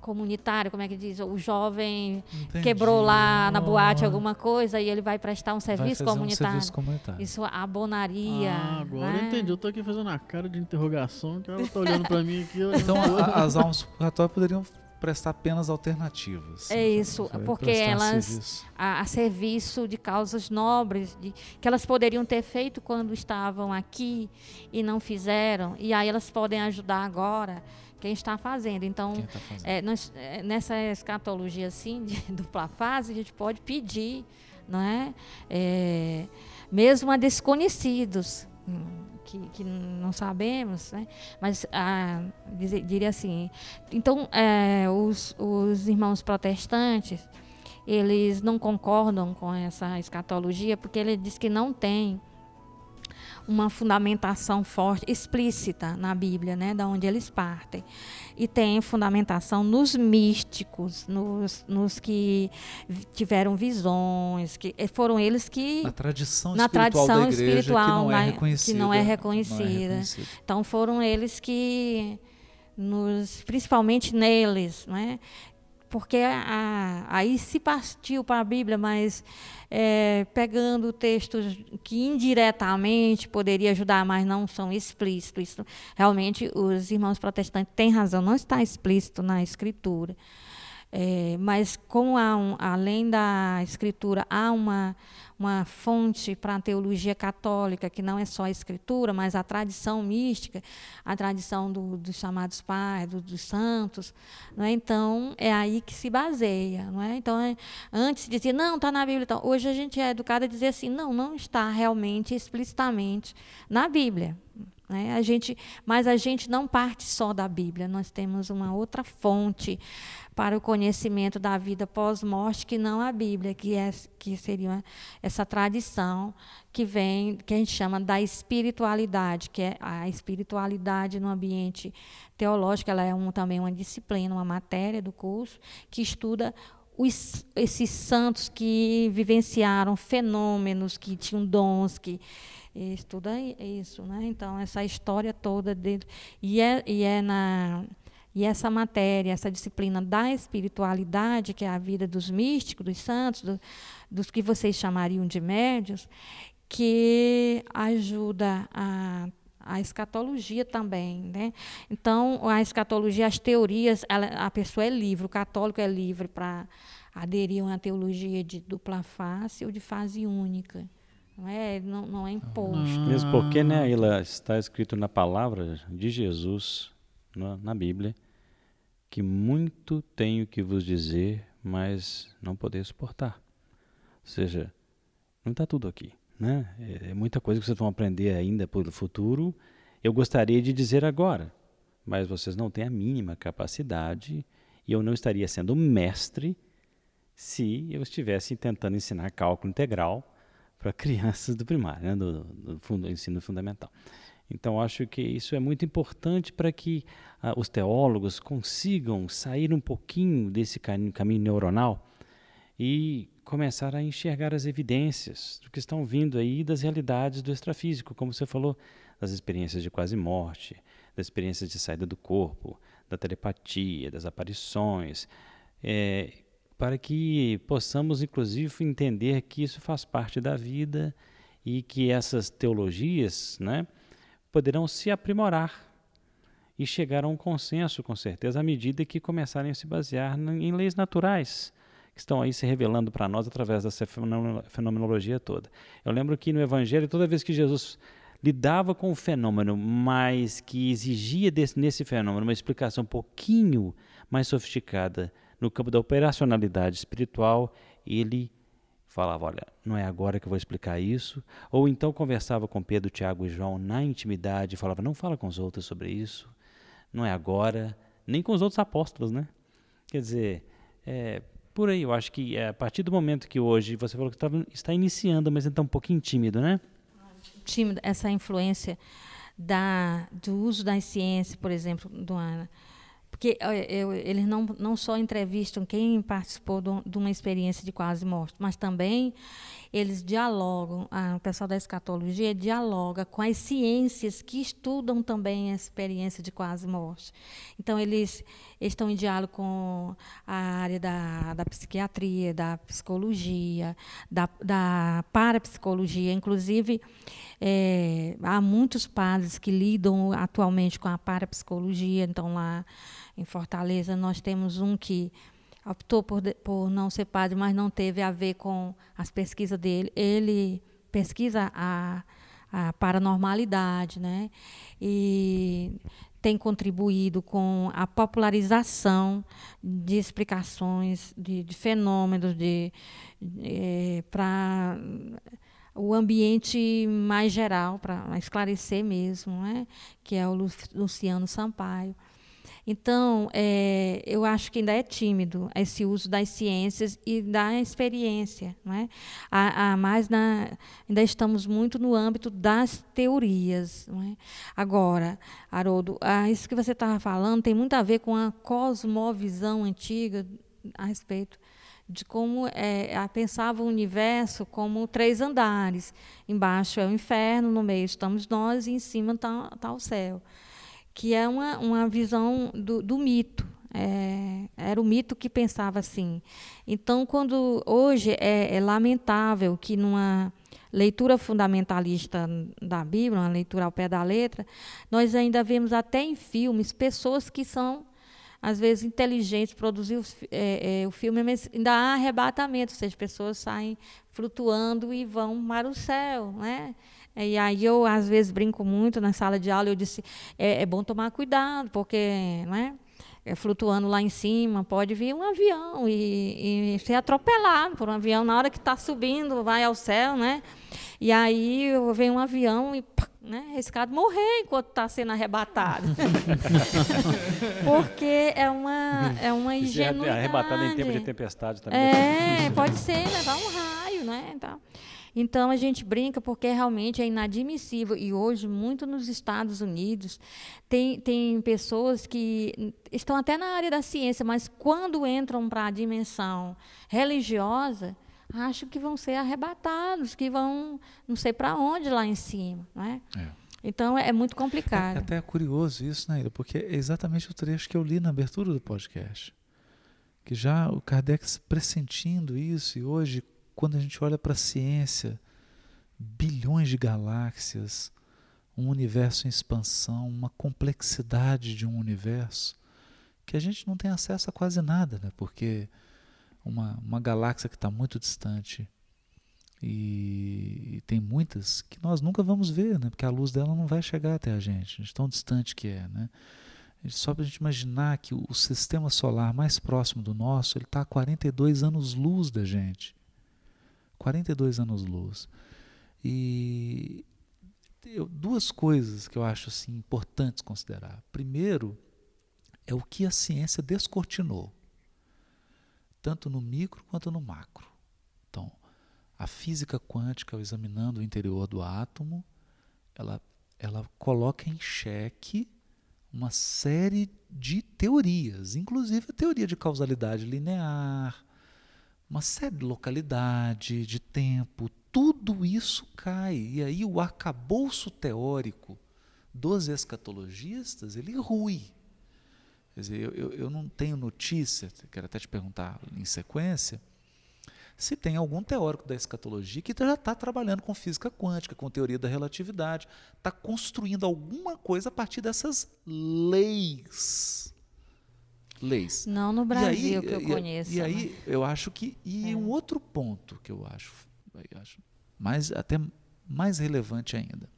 comunitário, como é que diz? O jovem Entendi. quebrou lá na boate alguma coisa e ele vai prestar um vai serviço fazer um comunitário. serviço comunitário. Isso abonaria. Ah, agora eu né? entendi. Eu tô aqui fazendo a cara de interrogação, que ela tá olhando pra mim aqui. eu- Então, a- as almas do purgatório poderiam prestar penas alternativas. É isso, Vai porque elas- serviço. a, a serviço de causas nobres, de, que elas poderiam ter feito quando estavam aqui e não fizeram, e aí elas podem ajudar agora quem está fazendo. Então, tá fazendo? é, nós, é, nessa escatologia assim, de dupla fase, a gente pode pedir, não é? É, mesmo a desconhecidos, que, que não sabemos, né? mas ah, diria assim, então é, os, os irmãos protestantes, eles não concordam com essa escatologia, porque ele diz que não tem uma fundamentação forte, explícita na Bíblia, né, da onde eles partem. E tem fundamentação nos místicos, nos, nos que tiveram visões, que eh, foram eles que Na tradição na espiritual tradição da igreja espiritual que não é reconhecida. que não é Não é reconhecida. reconhecida. Então foram eles que nos, principalmente neles, né? Porque a- aí se partiu para a Bíblia, mas é, pegando textos que indiretamente poderia ajudar, mas não são explícitos. Isso, realmente os irmãos protestantes têm razão, não está explícito na Escritura. É, mas como um- além da escritura há uma, uma fonte para a teologia católica, que não é só a escritura, mas a tradição mística, a tradição do- dos chamados pais, do- dos santos, não é? então é aí que se baseia. Não é? Então, é, antes dizia, não, está na Bíblia. Então, hoje a gente é educado a dizer assim, não, não está realmente explicitamente na Bíblia. Né? A gente, mas a gente não parte só da Bíblia, nós temos uma outra fonte para o conhecimento da vida pós-morte que não a Bíblia, que, é, que seria essa tradição que vem, que a gente chama da espiritualidade, que é a espiritualidade no ambiente teológico, ela é um, também uma disciplina, uma matéria do curso, que estuda os, esses santos que vivenciaram fenômenos, que tinham dons, que estuda isso, né? Então essa história toda dele e é, e é na e essa matéria, essa disciplina da espiritualidade, que é a vida dos místicos, dos santos, do, dos que vocês chamariam de médios, que ajuda a a escatologia também, né? Então, a escatologia, as teorias, ela, a pessoa é livre, o católico é livre para aderir a uma teologia de dupla face ou de fase única. Não é, não, não é imposto. Mesmo porque, né, ela está escrito na palavra de Jesus, na, na Bíblia, que muito tenho que vos dizer, mas não poder suportar. Ou seja, não está tudo aqui. Né? É, é muita coisa que vocês vão aprender ainda para o futuro. Eu gostaria de dizer agora, mas vocês não têm a mínima capacidade e eu não estaria sendo mestre se eu estivesse tentando ensinar cálculo integral para crianças do primário, né, do, do, do ensino fundamental. Então, acho que isso é muito importante para que ah, os teólogos consigam sair um pouquinho desse caminho, caminho neuronal e começar a enxergar as evidências do que estão vindo aí das realidades do extrafísico, como você falou, das experiências de quase morte, das experiências de saída do corpo, da telepatia, das aparições, é, para que possamos, inclusive, entender que isso faz parte da vida e que essas teologias né, poderão se aprimorar e chegar a um consenso, com certeza, à medida que começarem a se basear em leis naturais que estão aí se revelando para nós através dessa fenomenologia toda. Eu lembro que no Evangelho, toda vez que Jesus lidava com o fenômeno, mas que exigia desse, nesse fenômeno uma explicação um pouquinho mais sofisticada no campo da operacionalidade espiritual, ele falava: Olha, não é agora que eu vou explicar isso. Ou então conversava com Pedro, Tiago e João na intimidade e falava: Não fala com os outros sobre isso, não é agora, nem com os outros apóstolos, né? Quer dizer, é, por aí, eu acho que é, a partir do momento que hoje você falou que tava, está iniciando, mas está um pouquinho tímido, né? Tímido, essa influência da, do uso das ciências, por exemplo, do Ana porque eu, eles não, não só entrevistam quem participou de uma experiência de quase morte, mas também eles dialogam, o pessoal da escatologia dialoga com as ciências que estudam também a experiência de quase morte. Então, eles estão em diálogo com a área da, da psiquiatria, da psicologia, da, da parapsicologia. Inclusive, é, há muitos padres que lidam atualmente com a parapsicologia, então lá em Fortaleza, nós temos um que optou por, por não ser padre, mas não teve a ver com as pesquisas dele. Ele pesquisa a, a paranormalidade, né? E tem contribuído com a popularização de explicações de, de fenômenos de, de eh, para o ambiente mais geral para esclarecer mesmo, né? Que é o Luciano Sampaio. Então, é, eu acho que ainda é tímido esse uso das ciências e da experiência. Não é? a, a mais na, ainda estamos muito no âmbito das teorias. Não é? Agora, Haroldo, ah, isso que você estava falando tem muito a ver com a cosmovisão antiga a respeito de como é, pensava o universo como três andares. Embaixo é o inferno, no meio estamos nós e em cima está tá o céu que é uma, uma visão do, do mito. É, era o mito que pensava assim. Então, quando hoje é, é, lamentável que numa leitura fundamentalista da Bíblia, uma leitura ao pé da letra, nós ainda vemos até em filmes pessoas que são às vezes inteligentes produzir é, é, o filme, mas ainda há arrebatamento, ou seja, as pessoas saem flutuando e vão para o céu, né? E aí eu, às vezes, brinco muito na sala de aula, eu disse, é, é bom tomar cuidado, porque né, é, flutuando lá em cima, pode vir um avião e, e ser atropelado por um avião na hora que está subindo, vai ao céu, né? E aí vem um avião e pá, né? Arriscado morrer enquanto está sendo arrebatado. Porque é uma, é uma E se é ingenuidade. arrebatado em tempo de tempestade também. É, pode ser, levar um raio, né? Então, então a gente brinca porque realmente é inadmissível. E hoje, muito nos Estados Unidos, tem, tem pessoas que estão até na área da ciência, mas quando entram para a dimensão religiosa, acham que vão ser arrebatados, que vão não sei para onde lá em cima. Né? É. Então é, é muito É, complicado. até é curioso isso, né, Ira? Porque é exatamente o trecho que eu li na abertura do podcast. Que já o Kardec pressentindo isso, e hoje, quando a gente olha para a ciência, bilhões de galáxias, um universo em expansão, uma complexidade de um universo, que a gente não tem acesso a quase nada, né? Porque uma, uma galáxia que está muito distante e, e tem muitas que nós nunca vamos ver, né? Porque a luz dela não vai chegar até a gente, de tão distante que é, né? Só para a gente imaginar que o, o sistema solar mais próximo do nosso, ele está a 42 anos-luz da gente. 42 anos-luz. E eu, duas coisas que eu acho assim, importantes considerar. Primeiro, é o que a ciência descortinou, tanto no micro quanto no macro. Então, a física quântica, ao examinando o interior do átomo, ela, ela coloca em xeque uma série de teorias, inclusive a teoria de causalidade linear, uma série de localidade, de tempo, tudo isso cai. E aí o arcabouço teórico dos escatologistas, ele rui. Quer dizer, eu, eu, eu não tenho notícia, quero até te perguntar em sequência, se tem algum teórico da escatologia que já está trabalhando com física quântica, com teoria da relatividade, está construindo alguma coisa a partir dessas leis. Leis. Não no Brasil aí- que eu e- conheço. E né? aí eu acho que e É. um outro ponto que eu acho, eu acho mais até mais relevante ainda,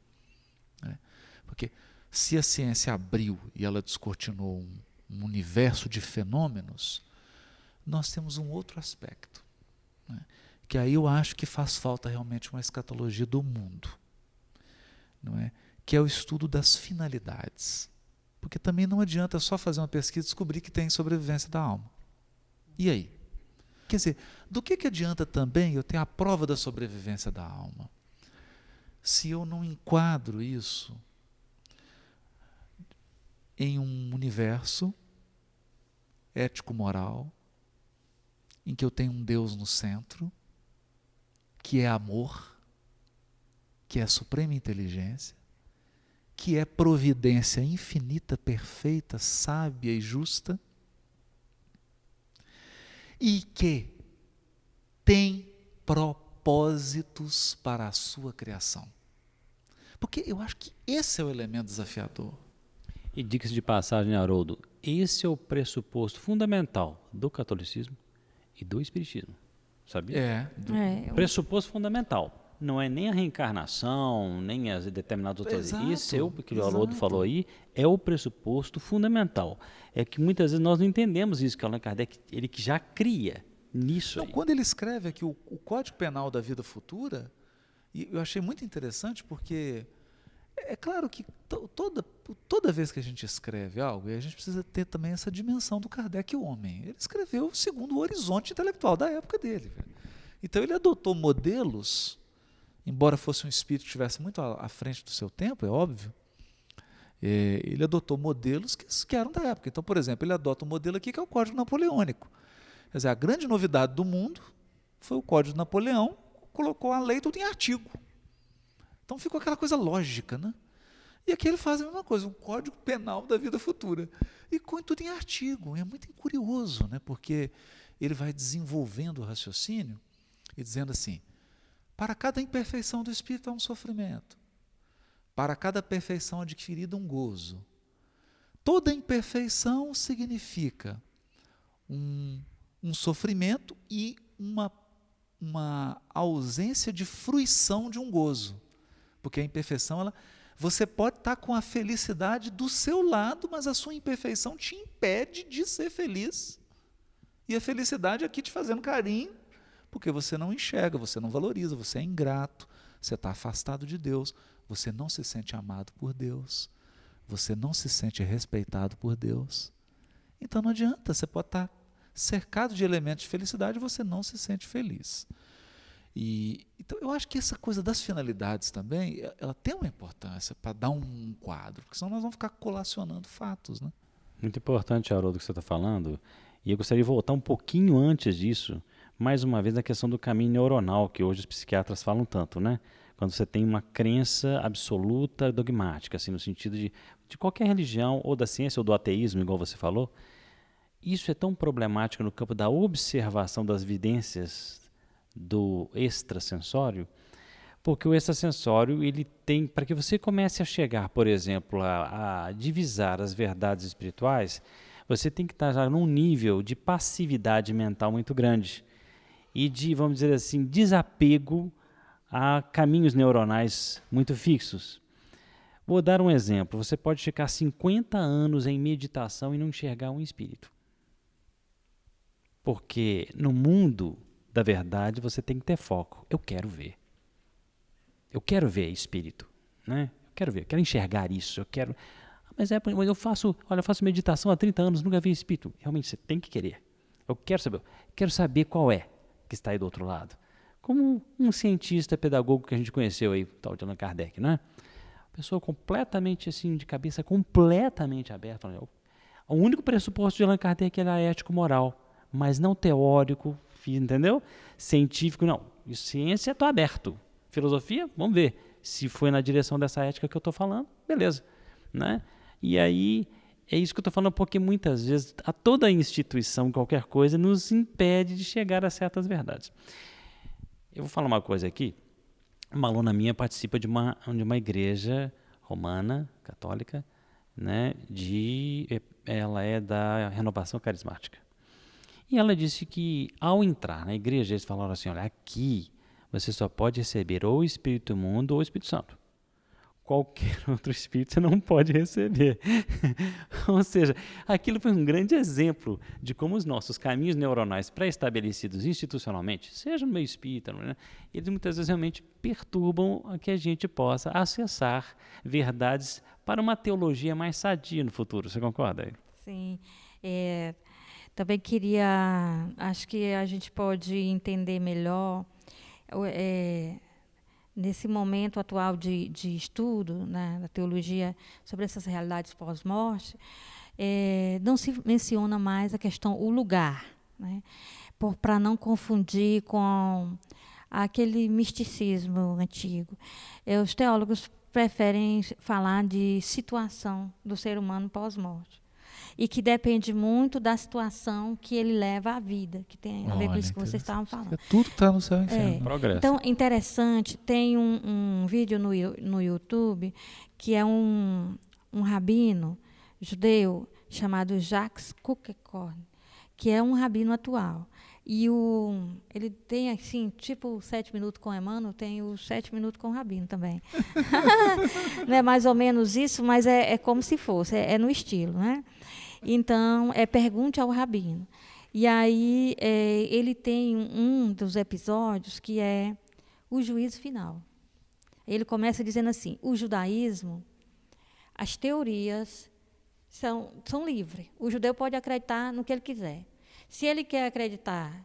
né? porque se a ciência abriu e ela descortinou um, um universo de fenômenos, nós temos um outro aspecto, né? que aí eu acho que faz falta realmente uma escatologia do mundo, não é? Que é o estudo das finalidades. Porque também não adianta só fazer uma pesquisa e descobrir que tem sobrevivência da alma. E aí? Quer dizer, do que, que adianta também eu ter a prova da sobrevivência da alma? Se eu não enquadro isso em um universo ético-moral, em que eu tenho um Deus no centro, que é amor, que é suprema inteligência, que é providência infinita, perfeita, sábia e justa, e que tem propósitos para a sua criação. Porque eu acho que esse é o elemento desafiador. E diga-se de passagem, Haroldo, esse é o pressuposto fundamental do catolicismo e do espiritismo. Sabia? É. É, eu- Pressuposto fundamental. Não é nem a reencarnação, nem as determinadas outras. Exato, Esse é o que o Haroldo falou aí, é o pressuposto fundamental. É que muitas vezes nós não entendemos isso, que Allan Kardec, ele que já cria nisso Então, aí. quando ele escreve aqui o, o Código Penal da Vida Futura, eu achei muito interessante porque é claro que to- toda, toda vez que a gente escreve algo, a gente precisa ter também essa dimensão do Kardec homem. Ele escreveu segundo o horizonte intelectual da época dele. Então ele adotou modelos, embora fosse um espírito que estivesse muito à, frente do seu tempo, é óbvio, é, ele adotou modelos que, eram da época. Então, por exemplo, ele adota um modelo aqui que é o Código Napoleônico. Quer dizer, a grande novidade do mundo foi o Código de Napoleão, colocou a lei tudo em artigo. Então ficou aquela coisa lógica, né? E aqui ele faz a mesma coisa, um código penal da vida futura. E põe tudo em artigo. É muito curioso, né? porque ele vai desenvolvendo o raciocínio e dizendo assim: para cada imperfeição do espírito há um sofrimento, para cada perfeição adquirida, um gozo. Toda imperfeição significa um, um sofrimento e uma, uma ausência de fruição de um gozo. Porque a imperfeição, ela, você pode estar com a felicidade do seu lado, mas a sua imperfeição te impede de ser feliz. E a felicidade aqui te fazendo carinho, porque você não enxerga, você não valoriza, você é ingrato, você está afastado de Deus, você não se sente amado por Deus, você não se sente respeitado por Deus. Então não adianta, você pode estar cercado de elementos de felicidade e você não se sente feliz. E, então eu acho que essa coisa das finalidades também, ela tem uma importância para dar um quadro, porque senão nós vamos ficar colacionando fatos, né? Muito importante, Haroldo, o que você está falando. E eu gostaria de voltar um pouquinho antes disso, mais uma vez na questão do caminho neuronal, que hoje os psiquiatras falam tanto, né? Quando você tem uma crença absoluta dogmática, assim, no sentido de, de qualquer religião, ou da ciência, ou do ateísmo, igual você falou, isso é tão problemático no campo da observação das evidências do extrasensório, porque o extrasensório ele tem para que você comece a chegar, por exemplo, a, a divisar as verdades espirituais, você tem que estar já num nível de passividade mental muito grande e de, vamos dizer assim, desapego a caminhos neuronais muito fixos. Vou dar um exemplo. Você pode ficar 50 anos em meditação e não enxergar um espírito. Porque no mundo da verdade você tem que ter foco. Eu quero ver. Eu quero ver espírito, né? Eu quero ver, eu quero enxergar isso, eu quero. Mas é, mas eu faço, olha, eu faço meditação há 30 anos, nunca vi espírito. Realmente você tem que querer. Eu quero saber, quero saber qual é que está aí do outro lado. Como um cientista pedagogo que a gente conheceu aí, tal de Allan Kardec, né? Pessoa completamente assim, de cabeça completamente aberta. falando, O único pressuposto de Allan Kardec era ético-moral, mas não teórico, entendeu? Científico, não. Ciência, estou aberto. Filosofia, vamos ver. Se foi na direção dessa ética que eu estou falando, beleza. Né? E aí, é isso que eu estou falando, porque muitas vezes a toda instituição, qualquer coisa, nos impede de chegar a certas verdades. Eu vou falar uma coisa aqui. Uma aluna minha participa de uma, de uma igreja romana, católica, né? De, ela é da renovação carismática. E ela disse que ao entrar na igreja, eles falaram assim: olha, aqui você só pode receber ou o Espírito Mundo ou o Espírito Santo. Qualquer outro espírito você não pode receber. ou seja, aquilo foi um grande exemplo de como os nossos caminhos neuronais pré-estabelecidos institucionalmente, seja no meio espírita, né, eles muitas vezes realmente perturbam a que a gente possa acessar verdades para uma teologia mais sadia no futuro. Você concorda? Sim. É, também queria. Acho que a gente pode entender melhor. é, nesse momento atual de, de estudo né, da teologia sobre essas realidades pós-morte, é, não se menciona mais a questão, o lugar, né, para não confundir com aquele misticismo antigo. É, os teólogos preferem falar de situação do ser humano pós-morte e que depende muito da situação que ele leva à vida, que tem a ver com Olha, isso que vocês estavam falando. É tudo que está no céu e inferno. É. Progresso. Então, interessante, tem um, um vídeo no, no YouTube que é um, um rabino judeu chamado Jacques Kuckekorn, que é um rabino atual. E o, ele tem, assim, tipo sete minutos com Emmanuel, tem os sete minutos com o rabino também. Não é mais ou menos isso, mas é, é como se fosse, é, é no estilo, né? Então, é pergunte ao rabino. E aí, é, ele tem um dos episódios que é o juízo final. Ele começa dizendo assim: o judaísmo, as teorias são, são livres. O judeu pode acreditar no que ele quiser. Se ele quer acreditar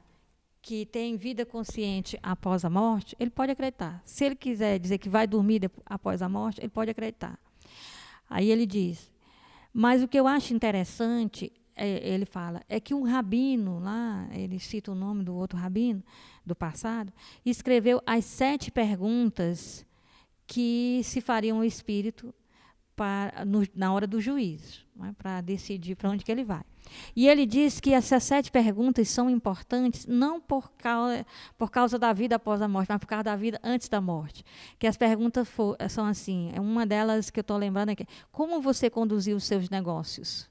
que tem vida consciente após a morte, ele pode acreditar. Se ele quiser dizer que vai dormir após a morte, ele pode acreditar. Aí ele diz: mas o que eu acho interessante, é, ele fala, é que um rabino lá, ele cita o nome do outro rabino do passado, escreveu as sete perguntas que se fariam ao espírito para, no- na hora do juízo, né, para decidir para onde que ele vai. E ele diz que essas sete perguntas são importantes não por causa, por causa da vida após a morte, mas por causa da vida antes da morte. Que as perguntas fo- são assim, é uma delas que eu estou lembrando aqui. Como você conduziu os seus negócios?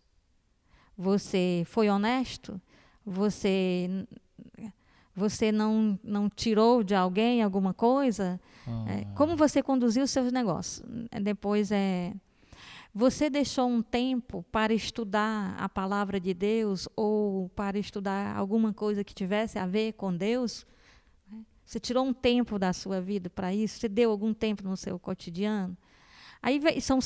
Você foi honesto? Você você não, não tirou de alguém alguma coisa? É, como você conduziu os seus negócios? Depois é você deixou um tempo para estudar a palavra de Deus ou para estudar alguma coisa que tivesse a ver com Deus? Você tirou um tempo da sua vida para isso? Você deu algum tempo no seu cotidiano? Aí são,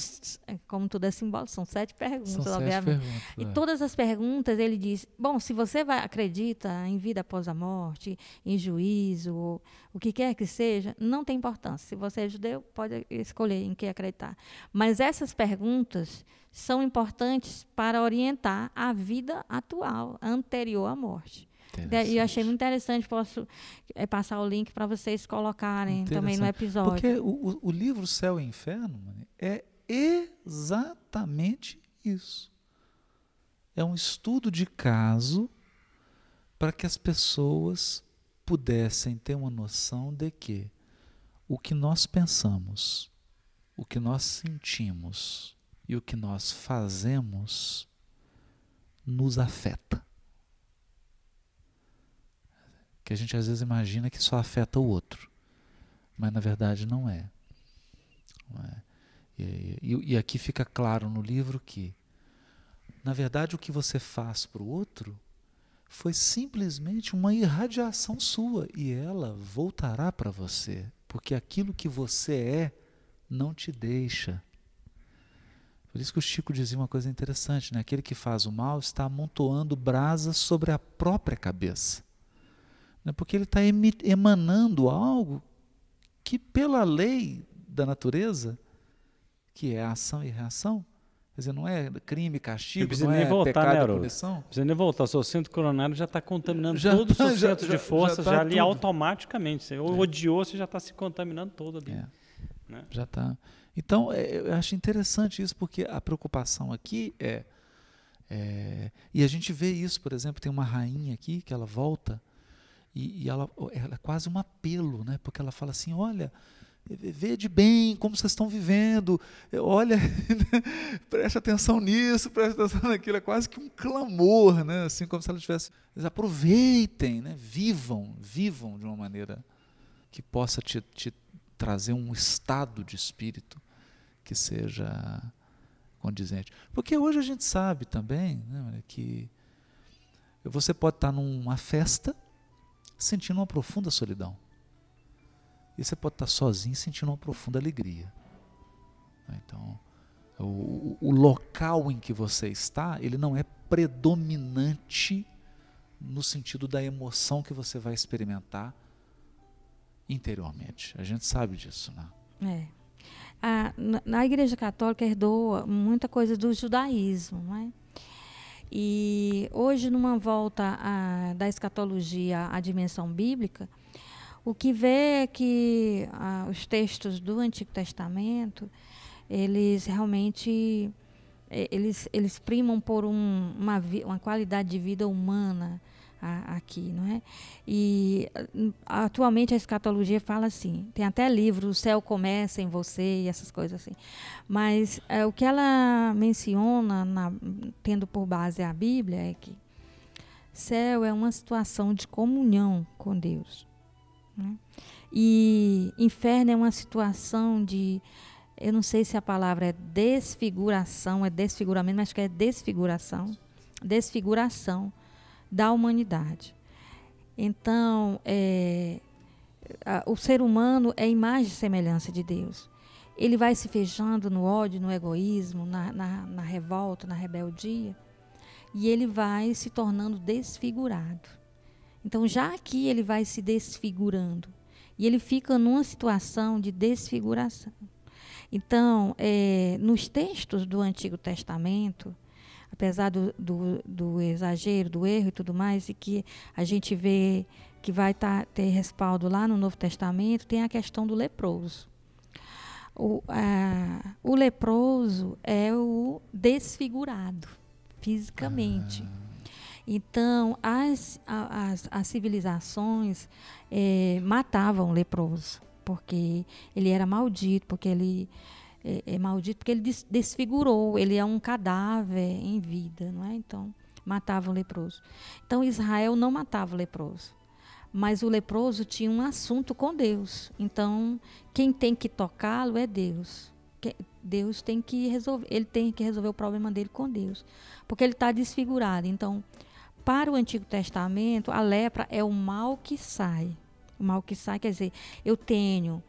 é, como tudo é simbólico, são sete perguntas, São sete obviamente. perguntas. E é. todas as perguntas ele diz: bom, se você vai acredita em vida após a morte, em juízo, ou o que quer que seja, não tem importância. Se você é judeu, pode escolher em que acreditar. Mas essas perguntas são importantes para orientar a vida atual, anterior à morte. E eu achei muito interessante, posso eh, passar o link para vocês colocarem também no episódio. Porque o, o- o livro Céu e Inferno mano, é exatamente isso. É um estudo de caso para que as pessoas pudessem ter uma noção de que o que nós pensamos, o que nós sentimos e o que nós fazemos nos afeta. Que a gente às vezes imagina que só afeta o outro mas na verdade não é. Não é. E, e- e aqui fica claro no livro que, na verdade, o que você faz para o outro foi simplesmente uma irradiação sua e ela voltará para você, porque aquilo que você é não te deixa. Por isso que o Chico dizia uma coisa interessante, né? Aquele que faz o mal está amontoando brasas sobre a própria cabeça. Né? Porque ele está emanando algo que pela lei da natureza, que é a ação e reação, quer dizer, não é crime, castigo, não nem é voltar, né, pecado Haroldo? punição. Não precisa nem voltar, o seu centro coronário já está contaminando Já todos tá, os seus já- centros já- de força, já já, tá ali tudo. automaticamente. Você odiou, você já está se contaminando todo ali. É. Né? Já está. Então, é, eu acho interessante isso, porque a preocupação aqui é, é- E a gente vê isso, por exemplo, tem uma rainha aqui que ela volta e, e ela, ela é quase um apelo, né? Porque ela fala assim: olha. Vê de bem como vocês estão vivendo, olha, preste atenção nisso, preste atenção naquilo, é quase que um clamor, né? assim como se ela tivesse. Eles aproveitem, né? vivam, vivam de uma maneira que possa te, te trazer um estado de espírito que seja condizente. Porque hoje a gente sabe também né, que você pode estar numa festa sentindo uma profunda solidão. E você pode estar sozinho sentindo uma profunda alegria. Então, o, o- o local em que você está, ele não é predominante no sentido da emoção que você vai experimentar interiormente. A gente sabe disso, né? É. A- na, na Igreja Católica herdou muita coisa do judaísmo, não é? E hoje, numa volta à- da escatologia à dimensão bíblica, o que vê é que ah, os textos do Antigo Testamento, eles realmente eles, eles primam por um- uma, uma qualidade de vida humana a- aqui, não é? E ah, atualmente a escatologia fala assim, tem até livro, o céu começa em você e essas coisas assim. Mas eh, o que ela menciona, na- tendo por base a Bíblia, é que céu é uma situação de comunhão com Deus. né? E inferno é uma situação de, eu não sei se a palavra é desfiguração, é desfiguramento, mas acho que é desfiguração, desfiguração da humanidade. Então, é, a- o ser humano é imagem e semelhança de Deus. Ele vai se fechando no ódio, no egoísmo, na, na, na revolta, na rebeldia, e ele vai se tornando desfigurado. Então, já aqui ele vai se desfigurando, e ele fica numa situação de desfiguração. Então, é, nos textos do Antigo Testamento, apesar do, do, do exagero, do erro e tudo mais, e que a gente vê que vai tá, ter respaldo lá no Novo Testamento, tem a questão do leproso. O, a- o leproso é o desfigurado fisicamente. Então, as, as, as civilizações eh, matavam o leproso, porque ele era maldito, porque ele é, é maldito, porque ele des- desfigurou, ele é um cadáver em vida, não é? Então, matavam o leproso. Então, Israel não matava o leproso, mas o leproso tinha um assunto com Deus. Então, quem tem que tocá-lo é Deus. Deus tem que resolver, ele tem que resolver o problema dele com Deus, porque ele está desfigurado. Então, para o Antigo Testamento, a lepra é o mal que sai. o mal que sai, quer dizer, eu tenho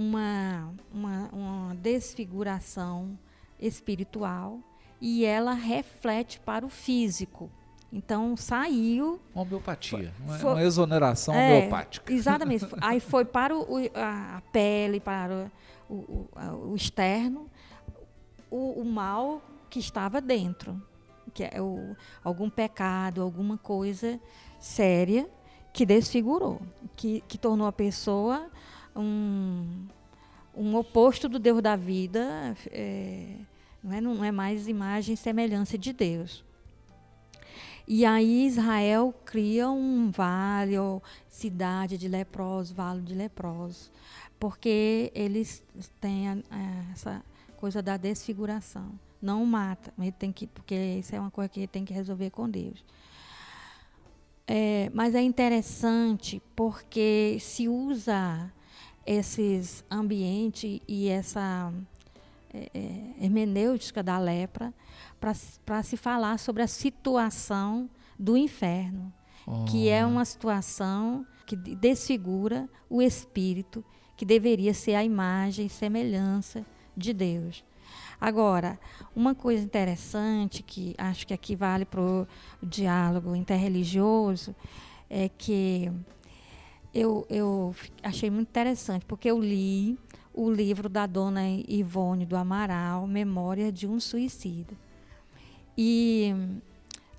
uma, uma, uma desfiguração espiritual e ela reflete para o físico. Então saiu Uma homeopatia, uma, Foi- uma exoneração É, homeopática. Exatamente. Aí foi para o- a, pele, para o, o- o externo, o, o mal que estava dentro, que é algum pecado, alguma coisa séria que desfigurou, que, que tornou a pessoa um, um oposto do Deus da vida, é, não, é, não é mais imagem e semelhança de Deus. E aí Israel cria um vale ou cidade de leprosos, vale de leprosos, porque eles têm a- a- essa coisa da desfiguração. Não mata, ele tem que, porque isso é uma coisa que ele tem que resolver com Deus. É, mas é interessante porque se usa esses ambientes e essa é, é, hermenêutica da lepra para se falar sobre a situação do inferno, que é uma situação que de- desfigura o espírito, que deveria ser a imagem e semelhança de Deus. Agora, uma coisa interessante que acho que aqui vale para o diálogo interreligioso é que eu, eu achei muito interessante, porque eu li o livro da dona Ivone do Amaral, Memória de um Suicida. E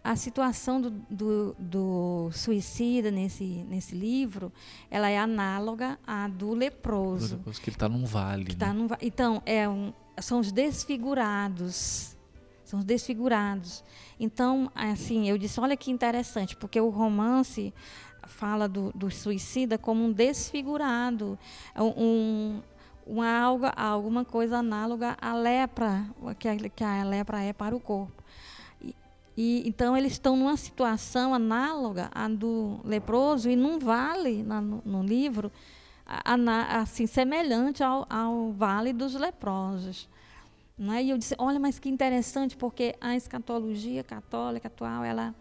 a situação do, do, do suicida nesse, nesse livro, ela é análoga à do leproso. Depois que ele está num vale. Né? tá num então, é um, são os desfigurados. São os desfigurados. Então, assim, eu disse, olha que interessante, porque o romance fala do, do suicida como um desfigurado, um, uma alga, alguma coisa análoga à lepra, que a, que a lepra é para o corpo. E, e, então, eles estão numa situação análoga à do leproso e não vale na- no, no livro a- ana- assim semelhante ao, ao vale dos leprosos. Né? E eu disse, olha, mas que interessante, porque a escatologia católica atual, ela,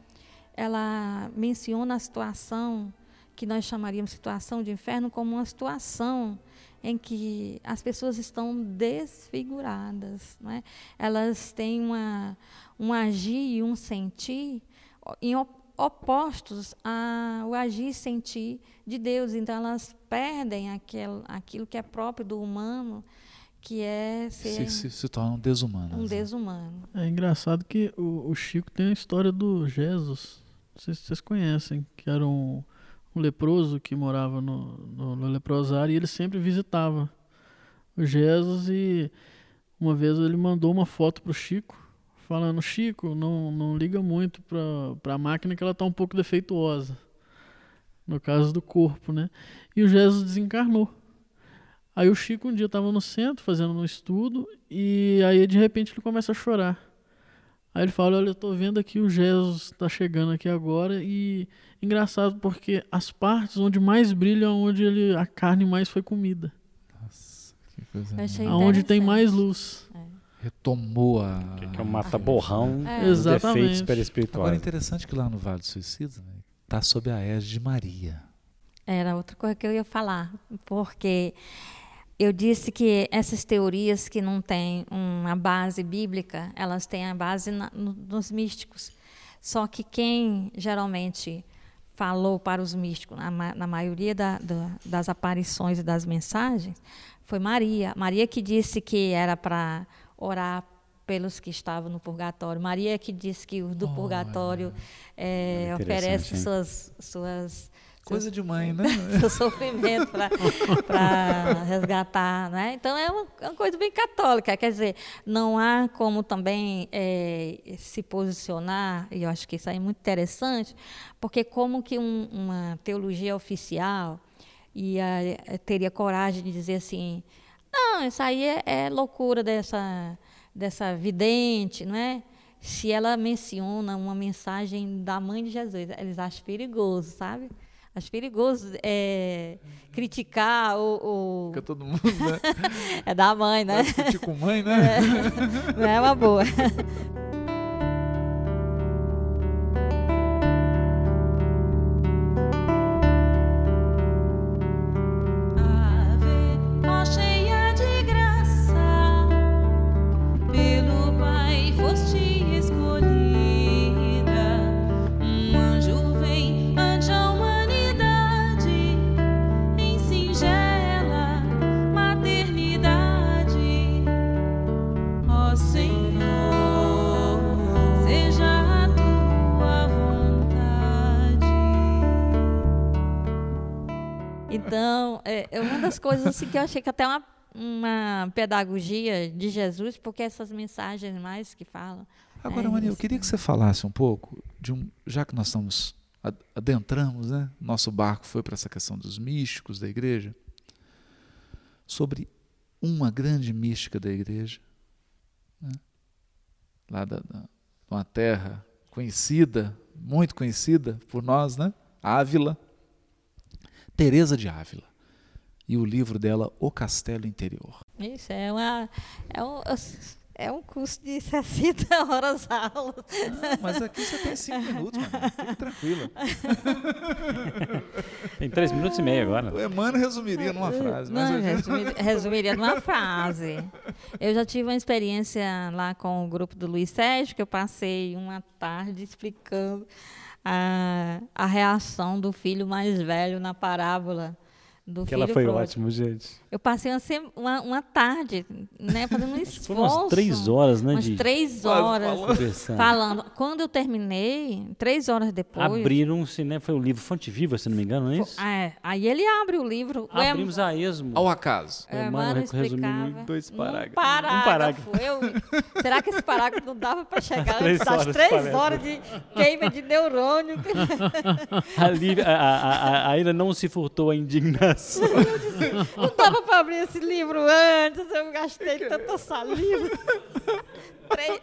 ela menciona a situação que nós chamaríamos de situação de inferno como uma situação em que as pessoas estão desfiguradas, não é? Elas têm uma, um agir e um sentir em op- opostos ao agir e sentir de Deus. Então, elas perdem aquel, aquilo que é próprio do humano, que é ser Se, se, se tornam desumanas. um né? desumano. É engraçado que o, o Chico tem a história do Jesus. Não sei se vocês conhecem, que era um, um leproso que morava no, no, no leprosário e ele sempre visitava o Jesus e uma vez ele mandou uma foto pro Chico falando, Chico, não, não liga muito pra, pra máquina que ela tá um pouco defeituosa. No caso do corpo, né? E o Jesus desencarnou. Aí o Chico um dia estava no centro fazendo um estudo e aí de repente ele começa a chorar. Aí ele fala, olha, eu tô vendo aqui o Jesus tá chegando aqui agora e engraçado porque as partes onde mais brilha é onde ele, a carne mais foi comida. Nossa, que coisa. Aonde tem mais luz. Retomou a. Que, que é o mata-borrão É. dos Exatamente. defeitos Agora é interessante que lá no Vale do Suicida né, tá sob a égide de Maria. Era outra coisa que eu ia falar, porque eu disse que essas teorias que não têm uma base bíblica, elas têm a base na- no- nos místicos. Só que quem geralmente falou para os místicos, na, na maioria da- da- das aparições e das mensagens, foi Maria. Maria que disse que era para orar pelos que estavam no purgatório. Maria que disse que os do Olha. purgatório Interessante, oferecem hein? suas, suas Coisa de mãe, né? seu sofrimento para resgatar, né? Então é uma, é uma coisa bem católica, quer dizer, não há como também eh, se posicionar, e eu acho que isso aí é muito interessante, porque como que um- uma teologia oficial ia, teria coragem de dizer assim, não, isso aí é, é loucura dessa, dessa vidente, não é? Se ela menciona uma mensagem da mãe de Jesus, eles acham perigoso, sabe? Acho perigoso é, criticar o, o- Fica todo mundo, né? É da mãe, né? Vai discutir com mãe, né? Não é uma boa. uma das coisas assim, que eu achei que até uma, uma pedagogia de Jesus, porque essas mensagens mais que falam. Agora, É Maria, eu queria que você falasse um pouco de um, já que nós estamos ad- adentramos, né? Nosso barco foi para essa questão dos místicos da igreja, sobre uma grande mística da igreja, né? lá da, da uma terra conhecida, muito conhecida por nós, né? Ávila, Teresa de Ávila, e o livro dela O Castelo Interior. Isso é uma. É um, é um curso de 60 horas aula. Ah, mas aqui você tem cinco minutos, mano. Fique tranquila. Tem três minutos e meio agora. O Emmanuel resumiria numa frase, mas Não, a gente... resumir- resumiria numa frase. Eu já tive uma experiência lá com o grupo do Luiz Sérgio, que eu passei uma tarde explicando a, a reação do filho mais velho na parábola do Que filho ela foi pródigo. ótimo, gente. Eu passei uma, uma, uma tarde, né, fazendo um esforço. Foram umas três horas, né? Umas de três horas conversando. falando. Quando eu terminei, três horas depois. Abriram-se, né? Foi o livro Fonte Viva, se não me engano, não é isso? É, aí ele abre o livro. Abrimos a esmo. Ao acaso. o Emmanuel Emmanuel resumiu explicava em dois parágrafos. parágrafo. Um parágrafo. Eu- será que esse parágrafo não dava para chegar antes das horas três parece. horas de queima de neurônio? A, Lívia- a, a, a, a não se furtou a indignação. Não dava para abrir esse livro antes, eu gastei tanta saliva.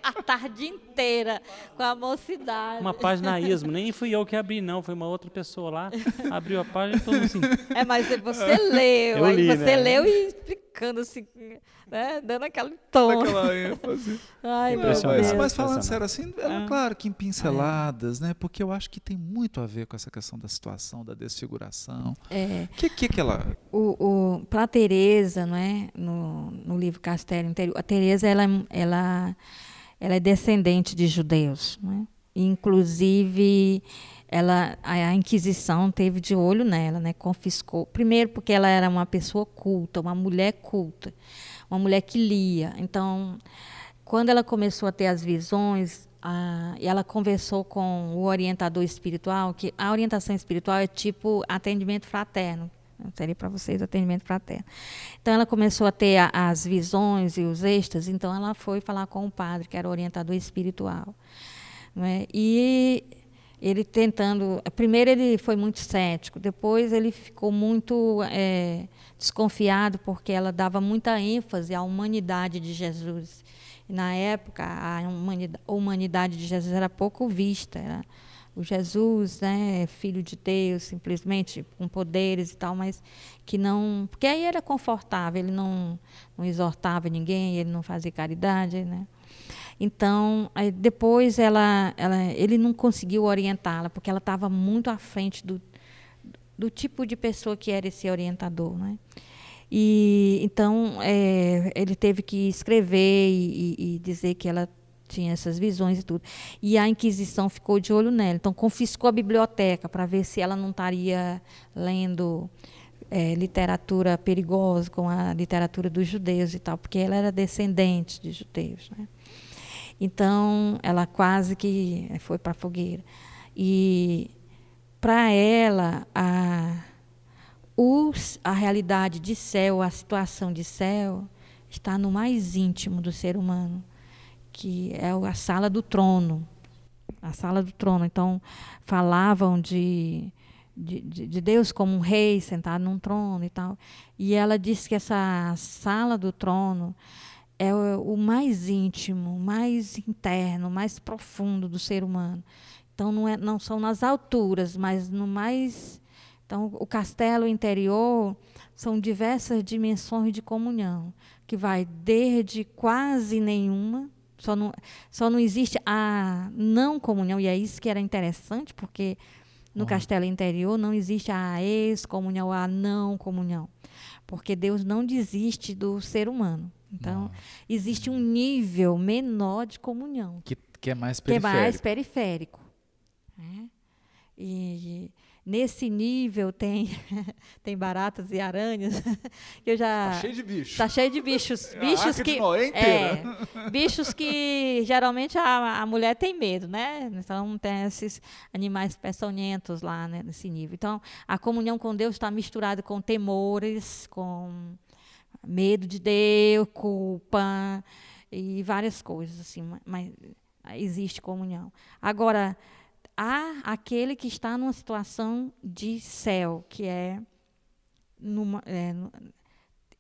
A tarde inteira com a mocidade. Uma página a esmo. Nem fui eu que abri, não. Foi uma outra pessoa lá. Abriu a página e todo mundo assim. É, mas você leu, Eu aí li, você né? leu e explicando assim, né, dando aquele tom. Aquela ênfase. Ai. Mas, mas falando sério assim, é Ah. claro que em pinceladas, né? Porque eu acho que tem muito a ver com essa questão da situação, da desfiguração. É, O que, que que ela... o, o, para Teresa, não é, no, no livro Castelo Interior, a Teresa ela, ela, ela é descendente de judeus, não é? Inclusive, ela, a, a Inquisição teve de olho nela, né? Confiscou. Primeiro, porque ela era uma pessoa culta, uma mulher culta, uma mulher que lia. Então, quando ela começou a ter as visões, a, e ela conversou com o orientador espiritual, que a orientação espiritual é tipo atendimento fraterno. Seria para vocês atendimento fraterno. Então ela começou a ter a, as visões e os êxtases, então ela foi falar com o padre, que era orientador espiritual. não é? E ele tentando. Primeiro ele foi muito cético, depois ele ficou muito é, desconfiado, porque ela dava muita ênfase à humanidade de Jesus. E, na época, a humanidade, a humanidade de Jesus era pouco vista. Era o Jesus, né, filho de Deus, simplesmente com poderes e tal, mas que não. Porque aí era confortável, ele não, não exortava ninguém, ele não fazia caridade, né? Então, depois ela, ela, ele não conseguiu orientá-la, porque ela estava muito à frente do, do tipo de pessoa que era esse orientador. Né? E, então, é, ele teve que escrever e, e- e dizer que ela tinha essas visões e tudo. E a Inquisição ficou de olho nela. Então, confiscou a biblioteca para ver se ela não estaria lendo é, literatura perigosa, com a literatura dos judeus e tal, porque ela era descendente de judeus. Né? Então, ela quase que foi para a fogueira. E, para ela, a, os, a realidade de céu, a situação de céu, está no mais íntimo do ser humano, que é a sala do trono. A sala do trono. Então, falavam de, de, de de Deus como um rei sentado num trono e tal. E ela disse que essa sala do trono é o, o mais íntimo, mais interno, mais profundo do ser humano. Então não, é, não são nas alturas, mas no mais. Então o castelo interior são diversas dimensões de comunhão, que vai desde quase nenhuma, só não, só não existe a não comunhão, e é isso que era interessante, porque no castelo interior não existe a excomunhão, a não comunhão, porque Deus não desiste do ser humano. Então, existe um nível menor de comunhão, Que, que é mais que é periférico. mais periférico. né? E, nesse nível tem tem baratas e aranhas. que eu já Tá cheio de bicho. Tá cheio de bichos, bichos que inteira. é, bichos que geralmente a, a mulher tem medo, né? Então tem esses animais peçonhentos lá né, nesse nível. Então a comunhão com Deus está misturada com temores, com medo de Deus, culpa e várias coisas assim, ma- mas existe comunhão. Agora há aquele que está numa situação de céu, que é numa, é, no,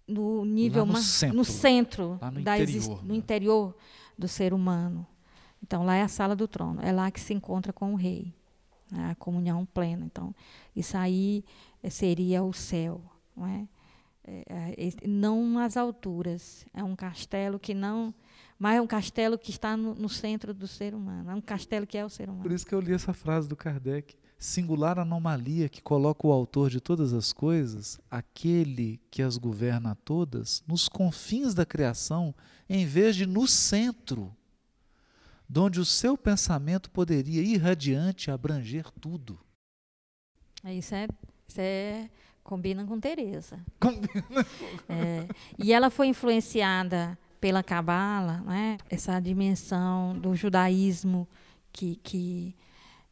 no nível no ma- centro, no centro lá no da interior, no né? interior do ser humano. Então lá é a sala do trono, é lá que se encontra com o rei, né, a comunhão plena. Então isso aí eh, seria o céu, não é? É, é, não nas alturas, é um castelo que não, mas é um castelo que está no, no centro do ser humano, é um castelo que é o ser humano. Por isso que eu li essa frase do Kardec. Singular anomalia que coloca o autor de todas as coisas, aquele que as governa todas, nos confins da criação, em vez de no centro, donde o seu pensamento poderia irradiante abranger tudo. É, Isso é, isso é combina com Teresa. É, e ela foi influenciada pela Cabala, né? Essa dimensão do judaísmo que, que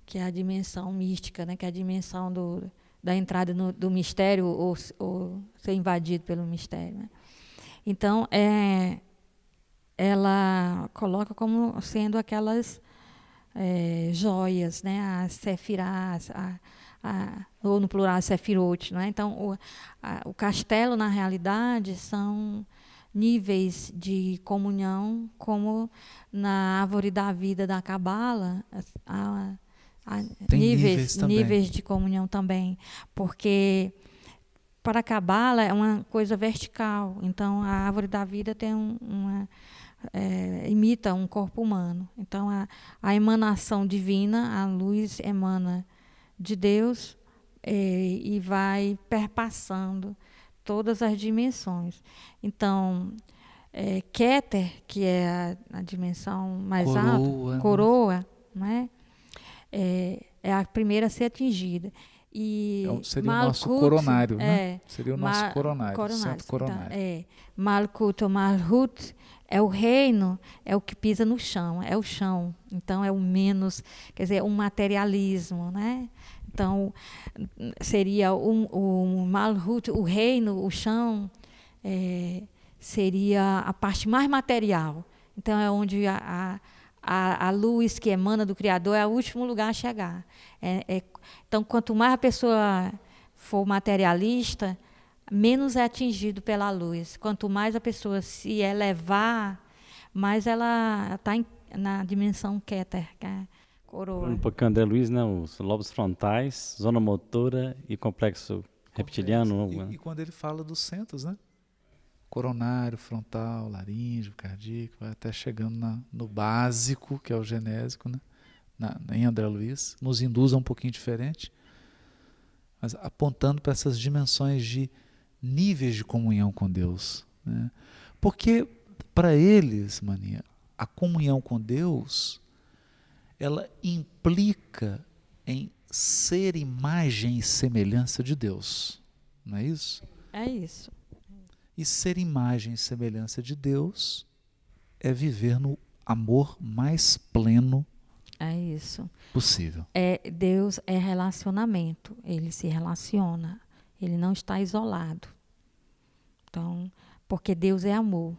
que é a dimensão mística, né? Que é a dimensão do, da entrada no, do mistério ou, ou ser invadido pelo mistério. né? Então, é, ela coloca como sendo aquelas é, joias, né? As sefirás, a, a, ou no plural, sefirot. Né? Então, o, a, o castelo, na realidade, são níveis de comunhão, como na árvore da vida da Cabala, a, a Tem níveis, níveis níveis de comunhão também, porque para a Cabala é uma coisa vertical, então a árvore da vida tem um, uma é, imita um corpo humano, então a, a emanação divina, a luz emana de Deus é, e vai perpassando todas as dimensões. Então, é, Keter, que é a, a dimensão mais alta, Coroa, né? coroa, né? é, é a primeira a ser atingida. E É o- seria o nosso Malkut, coronário, né? é, Seria o nosso Ma- coronário, coronário, centro coronário. Então, é, Malkut ou Malhut é o reino, é o que pisa no chão, é o chão. Então é o menos, quer dizer, um materialismo, né? Então seria o, o Malhut, o reino, o chão, é, seria a parte mais material. Então é onde a, a, a, luz que emana do Criador é o último lugar a chegar. É, é, então, quanto mais a pessoa for materialista, menos é atingido pela luz. Quanto mais a pessoa se elevar, mais ela está na dimensão Keter, que é coroa. Um pouquinho André Luiz, né? Os lobos frontais, zona motora e complexo reptiliano. E, e quando ele fala dos centros, né? Coronário, frontal, laríngeo, cardíaco, vai até chegando na- no básico, que é o genésico, né? Na, em André Luiz, nos induz a um pouquinho diferente, mas apontando para essas dimensões de níveis de comunhão com Deus. Né? Porque para eles, mania, a comunhão com Deus, ela implica em ser imagem e semelhança de Deus. Não é isso? É isso. E ser imagem e semelhança de Deus é viver no amor mais pleno É isso. possível. É, Deus é relacionamento. Ele se relaciona. Ele não está isolado. Então, porque Deus é amor.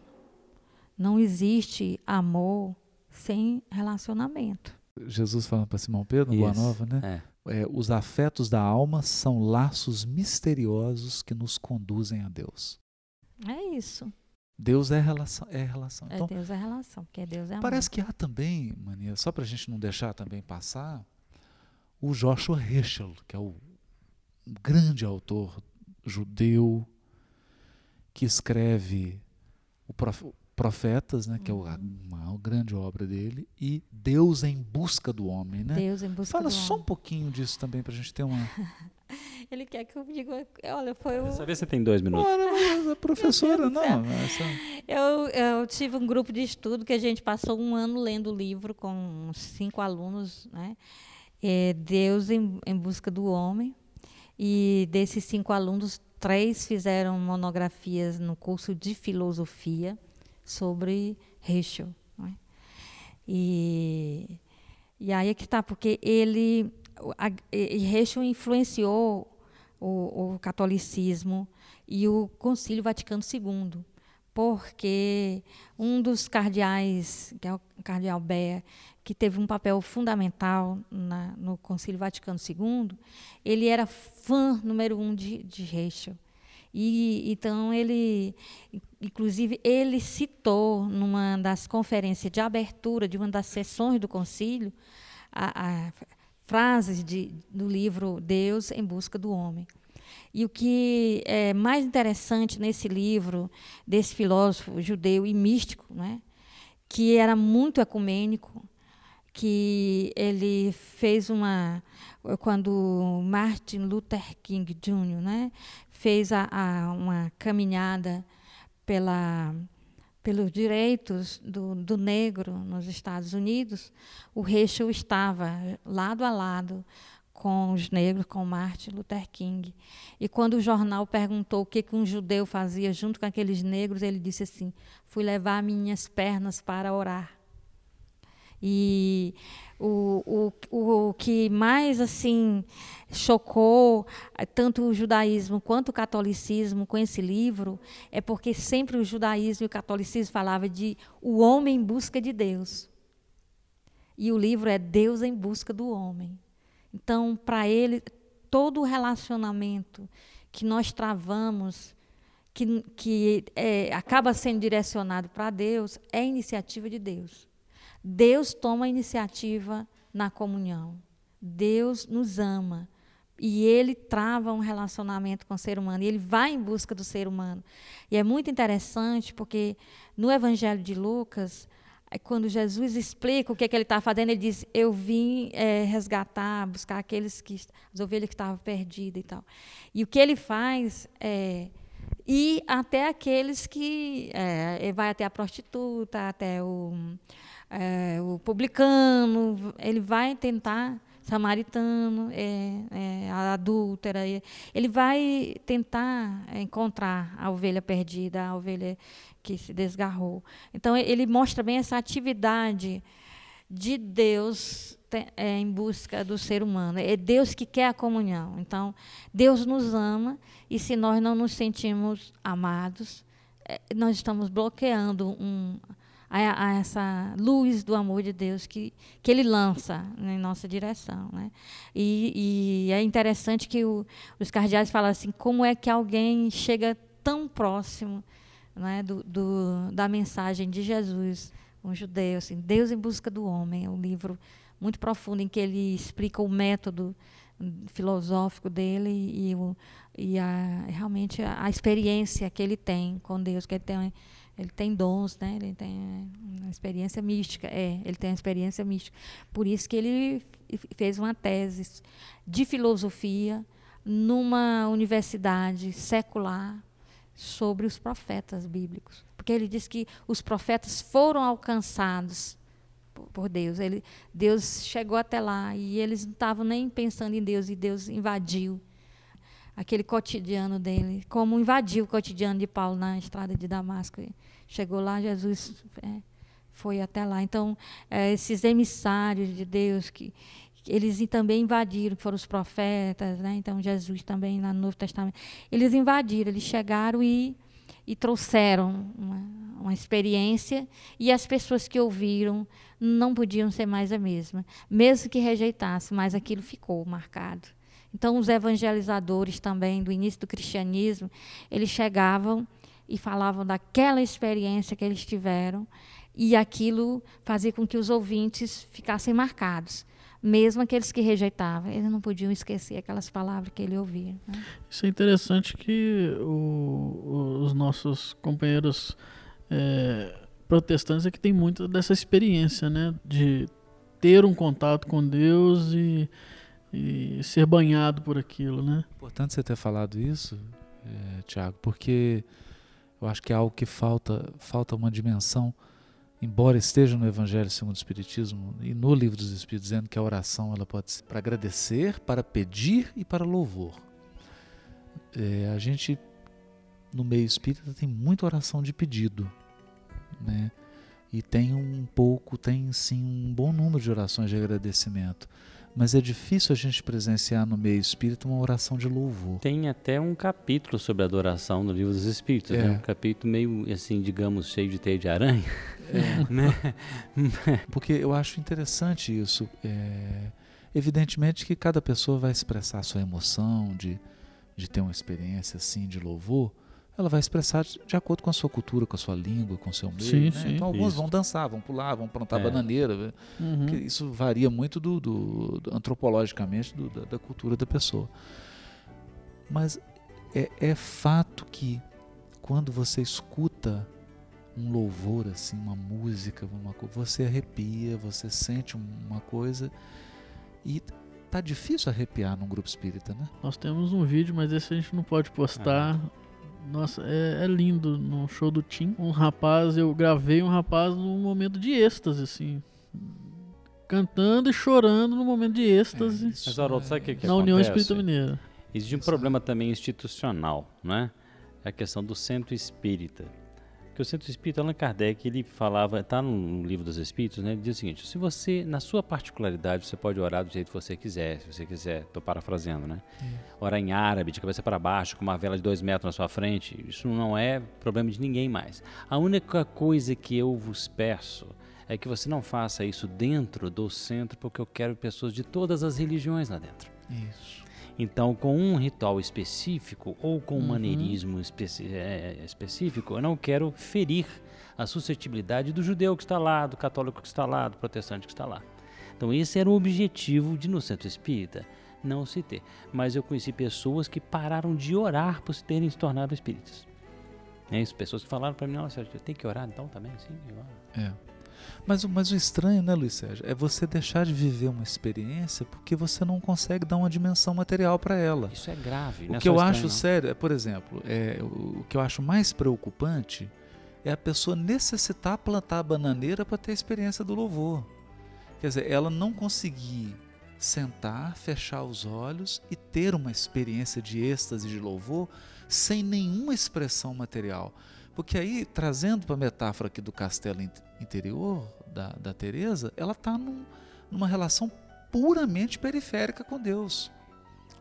Não existe amor sem relacionamento. Jesus falando para Simão Pedro, no Boa Nova, né? É. É, os afetos da alma são laços misteriosos que nos conduzem a Deus. É isso. Deus é relação. É relação. É Então, Deus é relação, porque Deus é amor. parece que há também, mania, só para a gente não deixar também passar, o Joshua Heschel, que é o grande autor judeu que escreve o Prof- Profetas, né, que é uma grande obra dele, e Deus em busca do homem, né? Deus em busca Fala do só um homem. pouquinho disso também para a gente ter uma. Ele quer que eu diga, olha, foi o, você tem dois minutos. Ora, mas a professora, não. Essa... Eu, eu tive um grupo de estudo que a gente passou um ano lendo o livro com cinco alunos, né? É, Deus em, em busca do homem, E desses cinco alunos, três fizeram monografias no curso de filosofia sobre Heschel. é? E, e aí é que está, porque ele, a, influenciou o, o catolicismo e o Concílio Vaticano II, porque um dos cardeais, que é o cardeal Bea, que teve um papel fundamental na, no Concílio Vaticano II, ele era fã número um de, de. E então ele, inclusive, ele citou numa das conferências de abertura de uma das sessões do concílio a, a frases de, do livro Deus em busca do homem. E o que é mais interessante nesse livro desse filósofo judeu e místico, né, que era muito ecumênico, que ele fez uma quando Martin Luther King Jr. Né, fez a, a, uma caminhada pela pelos direitos do, do negro nos Estados Unidos, o Heschel estava lado a lado com os negros, com Martin Luther King. E quando o jornal perguntou o que, que um judeu fazia junto com aqueles negros, ele disse assim: fui levar minhas pernas para orar. E o, o, o que mais assim chocou eh, tanto o judaísmo quanto o catolicismo com esse livro é porque sempre o judaísmo e o catolicismo falava de o homem em busca de Deus. E o livro é Deus em busca do homem. Então, para ele, todo o relacionamento que nós travamos, que, que é, acaba sendo direcionado para Deus, é iniciativa de Deus. Deus toma a iniciativa na comunhão. Deus nos ama. E ele trava um relacionamento com o ser humano. E ele vai em busca do ser humano. E é muito interessante porque no Evangelho de Lucas, é quando Jesus explica o que, é que ele está fazendo, ele diz: Eu vim é, resgatar, buscar aqueles que as ovelhas que estavam perdidas e tal. E o que ele faz é ir até aqueles que é, vai até a prostituta, até o, é, o publicano, ele vai tentar samaritano, é, é, a adúltera, ele vai tentar encontrar a ovelha perdida, a ovelha que se desgarrou. Então ele mostra bem essa atividade de Deus é, em busca do ser humano. É Deus que quer a comunhão. Então Deus nos ama e se nós não nos sentimos amados, é, nós estamos bloqueando um, a, a, essa luz do amor de Deus que, que Ele lança em nossa direção. Né? E, e é interessante que o, os cardeais falam assim: como é que alguém chega tão próximo né, do, do, da mensagem de Jesus, um judeu, assim, Deus em busca do homem, é um livro muito profundo em que ele explica o método filosófico dele e, o, e a, realmente a, a, experiência que ele tem com Deus, que ele tem, ele tem dons, né? ele tem uma experiência mística, é, ele tem uma experiência mística. Por isso que ele fez uma tese de filosofia numa universidade secular sobre os profetas bíblicos. Porque ele diz que os profetas foram alcançados por, Deus. Ele, Deus chegou até lá e eles não estavam nem pensando em Deus e Deus invadiu aquele cotidiano dele, como invadiu o cotidiano de Paulo na estrada de Damasco. Chegou lá, Jesus é, foi até lá. Então, é, esses emissários de Deus que eles também invadiram, que foram os profetas, né? então Jesus também lá no Novo Testamento. Eles invadiram, eles chegaram e, e trouxeram uma, uma experiência e as pessoas que ouviram não podiam ser mais a mesma, mesmo que rejeitassem, mas aquilo ficou marcado. Então, os evangelizadores também do início do cristianismo, eles chegavam e falavam daquela experiência que eles tiveram e aquilo fazia com que os ouvintes ficassem marcados mesmo aqueles que rejeitavam, eles não podiam esquecer aquelas palavras que ele ouvia. Né? Isso é interessante que o, os nossos companheiros é, protestantes é que tem muito dessa experiência, né, de ter um contato com Deus e, e ser banhado por aquilo, né? Importante você ter falado isso, é, Tiago, porque eu acho que é algo que falta, falta uma dimensão embora esteja no Evangelho segundo o Espiritismo e no Livro dos Espíritos, dizendo que a oração ela pode ser para agradecer, para pedir e para louvor. é, a gente no meio espírita tem muita oração de pedido, né? E tem um pouco, tem sim um bom número de orações de agradecimento. Mas é difícil a gente presenciar no meio espírita uma oração de louvor. Tem até um capítulo sobre adoração no livro dos Espíritos, É. né? Um capítulo meio assim, digamos, cheio de teia de aranha, né? Porque eu acho interessante isso. É, evidentemente que cada pessoa vai expressar a sua emoção de, de ter uma experiência assim de louvor. Ela vai expressar de, acordo com a sua cultura, com a sua língua, com o seu meio. Sim, né? sim. então alguns Isso. vão dançar, vão pular, vão plantar É. bananeira. né? Uhum. isso varia muito do, do- do- antropologicamente do- da, da cultura da pessoa. Mas é, é fato que quando você escuta um louvor assim, uma música, uma, co- você arrepia, você sente uma coisa e tá difícil arrepiar num grupo espírita, né? Nós temos um vídeo, mas esse a gente não pode postar. Nossa, é, é lindo. No show do Tim, um rapaz, eu gravei um rapaz num momento de êxtase, assim. Cantando e chorando no momento de êxtase isso Mas, Haroldo, sabe o que, que na União acontece? Espírita Mineira. Existe um problema também institucional, não é? É a questão do centro espírita. Porque o centro espírita, Allan Kardec, ele falava, está no livro dos Espíritos, né? Ele diz o seguinte: se você, na sua particularidade, você pode orar do jeito que você quiser, se você quiser, estou parafraseando, né? Orar em árabe, de cabeça para baixo, com uma vela de dois metros na sua frente, isso não é problema de ninguém mais. A única coisa que eu vos peço é que você não faça isso dentro do centro, porque eu quero pessoas de todas as religiões lá dentro. Isso. Então, com um ritual específico ou com um Uhum. maneirismo especi- é, específico, eu não quero ferir a suscetibilidade do judeu que está lá, do católico que está lá, do protestante que está lá. Então, esse era o objetivo de no centro espírita não se ter. Mas eu conheci pessoas que pararam de orar por se terem se tornado espíritas. É isso, pessoas que falaram para mim, nossa, eu tenho que orar então também? Sim, eu oro. É. Mas, o- mas o estranho, né, Luiz Sérgio, é você deixar de viver uma experiência porque você não consegue dar uma dimensão material para ela. Isso é grave. não O é que eu só acho estranho, sério, é, por exemplo, é, o, o que eu acho mais preocupante é a pessoa necessitar plantar a bananeira para ter a experiência do louvor. Quer dizer, ela não conseguir sentar, fechar os olhos e ter uma experiência de êxtase de louvor sem nenhuma expressão material. Porque aí, trazendo para a metáfora aqui do castelo in- interior da, da Teresa, ela está numa relação puramente periférica com Deus.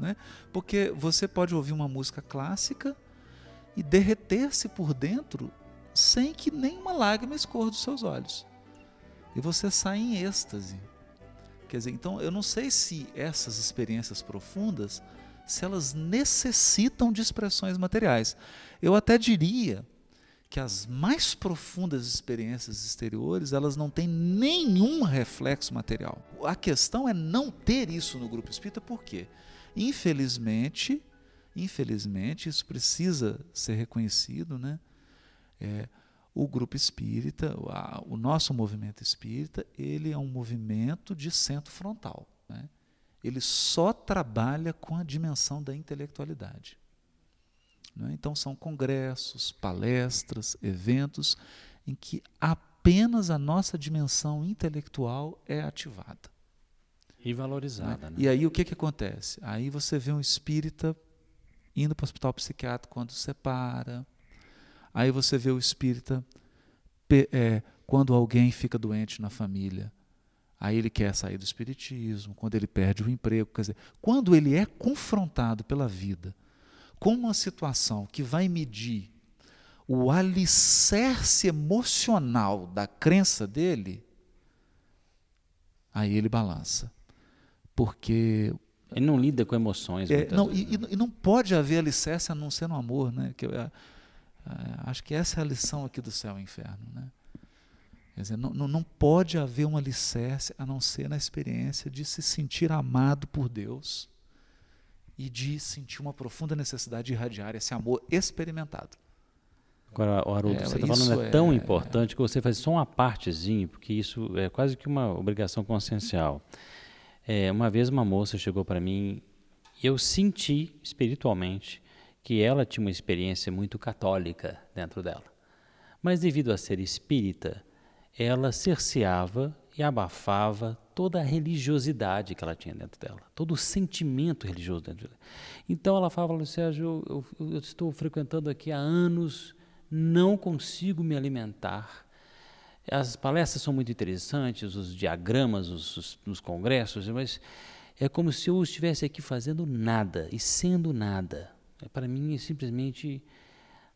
Né? Porque você pode ouvir uma música clássica e derreter-se por dentro sem que nenhuma lágrima escorra dos seus olhos. E você sai em êxtase. Quer dizer, então eu não sei se essas experiências profundas, se elas necessitam de expressões materiais. Eu até diria que as mais profundas experiências exteriores, elas não têm nenhum reflexo material. A questão é não ter isso no grupo espírita, por quê? Infelizmente, infelizmente, isso precisa ser reconhecido, né? É, o grupo espírita, o, nosso movimento espírita, ele é um movimento de centro frontal. Né? Ele só trabalha com a dimensão da intelectualidade. Né? Então, são congressos, palestras, eventos em que apenas a nossa dimensão intelectual é ativada. E valorizada, né? E aí o que, que acontece? Aí você vê um espírita indo para o hospital psiquiátrico quando separa. Aí você vê o espírita é, quando alguém fica doente na família. Aí ele quer sair do espiritismo, quando ele perde o emprego. Quer dizer, quando ele é confrontado pela vida com uma situação que vai medir o alicerce emocional da crença dele, aí ele balança. Porque Ele não lida com emoções. é, não, vezes, e, né? e- e não pode haver alicerce a não ser no amor, né? Que eu, é, é, acho que essa é a lição aqui do céu e inferno, né? Quer dizer, não, não, não pode haver um alicerce a não ser na experiência de se sentir amado por Deus e de sentir uma profunda necessidade de irradiar esse amor experimentado. Agora, Haroldo, É, você está falando é é- tão importante que você faz só uma partezinha, porque isso é quase que uma obrigação consciencial. É, uma vez uma moça chegou para mim e eu senti espiritualmente que ela tinha uma experiência muito católica dentro dela. Mas devido a ser espírita, ela cerceava e abafava toda a religiosidade que ela tinha dentro dela, todo o sentimento religioso dentro dela. Então ela falava, Sérgio, eu, eu, estou frequentando aqui há anos, não consigo me alimentar. As palestras são muito interessantes, os diagramas, os, os, os congressos, mas é como se eu estivesse aqui fazendo nada e sendo nada. Para mim, é simplesmente.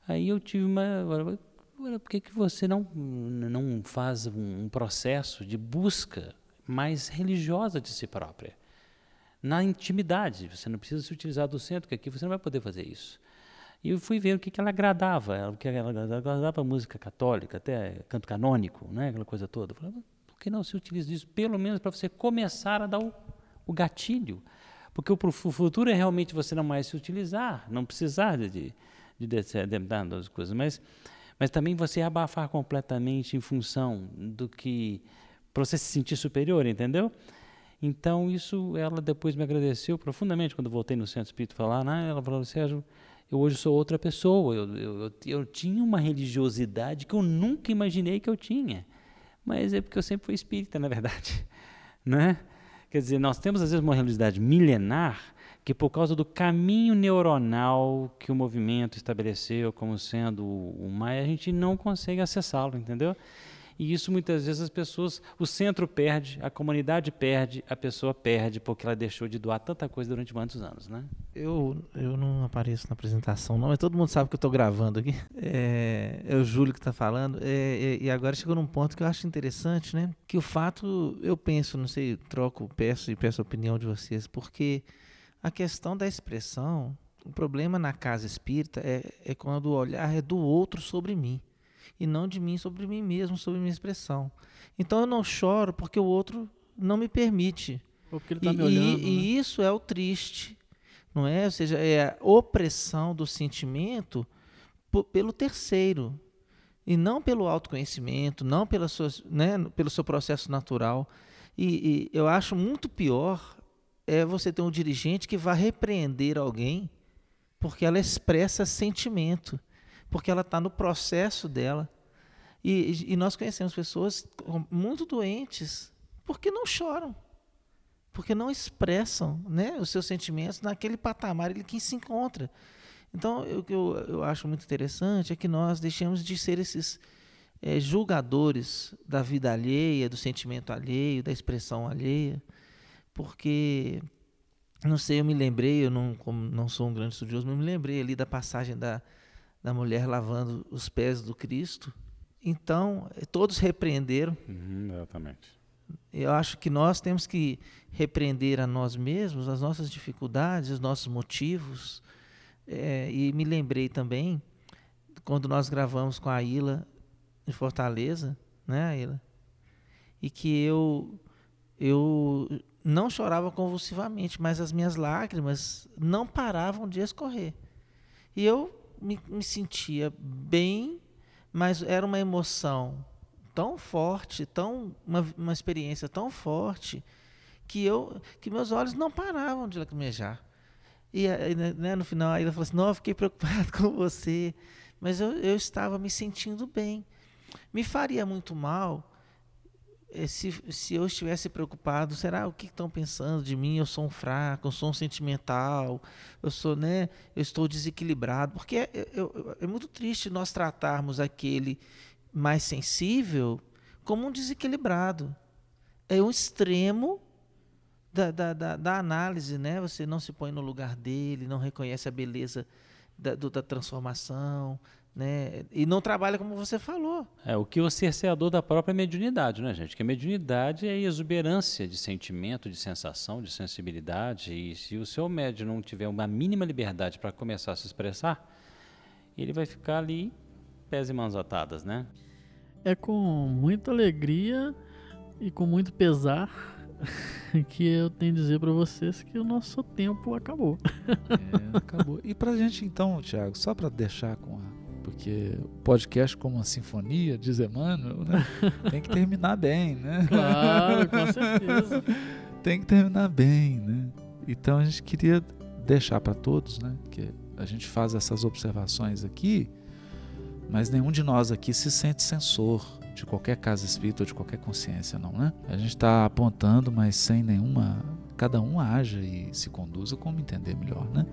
Aí eu tive uma. Por que, que você não, não faz um processo de busca mais religiosa de si própria? Na intimidade, você não precisa se utilizar do centro, que aqui você não vai poder fazer isso. E eu fui ver o que, que ela agradava, o que ela agradava música católica, até canto canônico, né, aquela coisa toda. Eu falei, por que não se utiliza isso, pelo menos para você começar a dar o, o gatilho? Porque o, o futuro é realmente você não mais se utilizar, não precisar de, de, de, de, de, de coisas, mas mas também você abafar completamente em função do que para você se sentir superior, entendeu? Então isso ela depois me agradeceu profundamente quando voltei no centro espírita falar, né? Ela falou, Sérgio, eu hoje sou outra pessoa. Eu, eu, eu, eu, tinha uma religiosidade que eu nunca imaginei que eu tinha, mas é porque eu sempre fui espírita, na verdade, né? Quer dizer, nós temos às vezes uma religiosidade milenar que por causa do caminho neuronal que o movimento estabeleceu como sendo o mais, a gente não consegue acessá-lo, entendeu? E isso muitas vezes as pessoas, o centro perde, a comunidade perde, a pessoa perde porque ela deixou de doar tanta coisa durante muitos anos, né? Eu, eu não apareço na apresentação não, mas todo mundo sabe que eu estou gravando aqui. É, é, o Júlio que está falando. É, é, e agora chegou num ponto que eu acho interessante, né? Que o fato, eu penso, não sei, troco, peço e peço a opinião de vocês, porque a questão da expressão, o problema na casa espírita é, é quando o olhar é do outro sobre mim e não de mim sobre mim mesmo, sobre minha expressão. Então eu não choro porque o outro não me permite. Porque ele tá e, me olhando, e, né? e isso é o triste, não é? Ou seja, é a opressão do sentimento pelo terceiro e não pelo autoconhecimento, não pela sua, né, pelo seu processo natural. E, e eu acho muito pior é você ter um dirigente que vai repreender alguém porque ela expressa sentimento, porque ela está no processo dela. E, e, nós conhecemos pessoas muito doentes porque não choram, porque não expressam né, os seus sentimentos naquele patamar em que se encontra. Então, o que eu, eu, acho muito interessante é que nós deixemos de ser esses é, julgadores da vida alheia, do sentimento alheio, da expressão alheia porque não sei, eu me lembrei, eu não, como não sou um grande estudioso, mas eu me lembrei ali da passagem da, da mulher lavando os pés do Cristo. Então, todos repreenderam. Uhum, exatamente. Eu acho que nós temos que repreender a nós mesmos as nossas dificuldades, os nossos motivos. É, e me lembrei também, quando nós gravamos com a Ila em Fortaleza, né, Ila? E que eu, eu não chorava convulsivamente, mas as minhas lágrimas não paravam de escorrer. E eu me, me sentia bem, mas era uma emoção tão forte, tão uma, uma experiência tão forte que eu que meus olhos não paravam de lacrimejar. E né, né no final aí ela falou assim: "Não, eu fiquei preocupado com você, mas eu, eu estava me sentindo bem. Me faria muito mal se, se eu estivesse preocupado, será o que estão pensando de mim? Eu sou um fraco, eu sou um sentimental, eu sou, né? Eu estou desequilibrado, porque é, é, é muito triste nós tratarmos aquele mais sensível como um desequilibrado. É o extremo da, da, da, da, análise, né? Você não se põe no lugar dele, não reconhece a beleza da, do, da transformação, né? E não trabalha como você falou. É o que o cerceador da própria mediunidade, né, gente? Que a mediunidade é a exuberância de sentimento, de sensação, de sensibilidade. E se o seu médium não tiver uma mínima liberdade para começar a se expressar, ele vai ficar ali pés e mãos atadas, né? É com muita alegria e com muito pesar que eu tenho a dizer para vocês que o nosso tempo acabou. É, acabou. E pra gente então, Thiago, só para deixar com a porque o podcast como uma sinfonia, diz Emmanuel, né? tem que terminar bem, né? Claro, com certeza. tem que terminar bem, né? Então a gente queria deixar para todos, né? Que a gente faz essas observações aqui, mas nenhum de nós aqui se sente censor de qualquer casa espírita ou de qualquer consciência, não, né? A gente está apontando, mas sem nenhuma. Cada um haja e se conduza como entender melhor, né?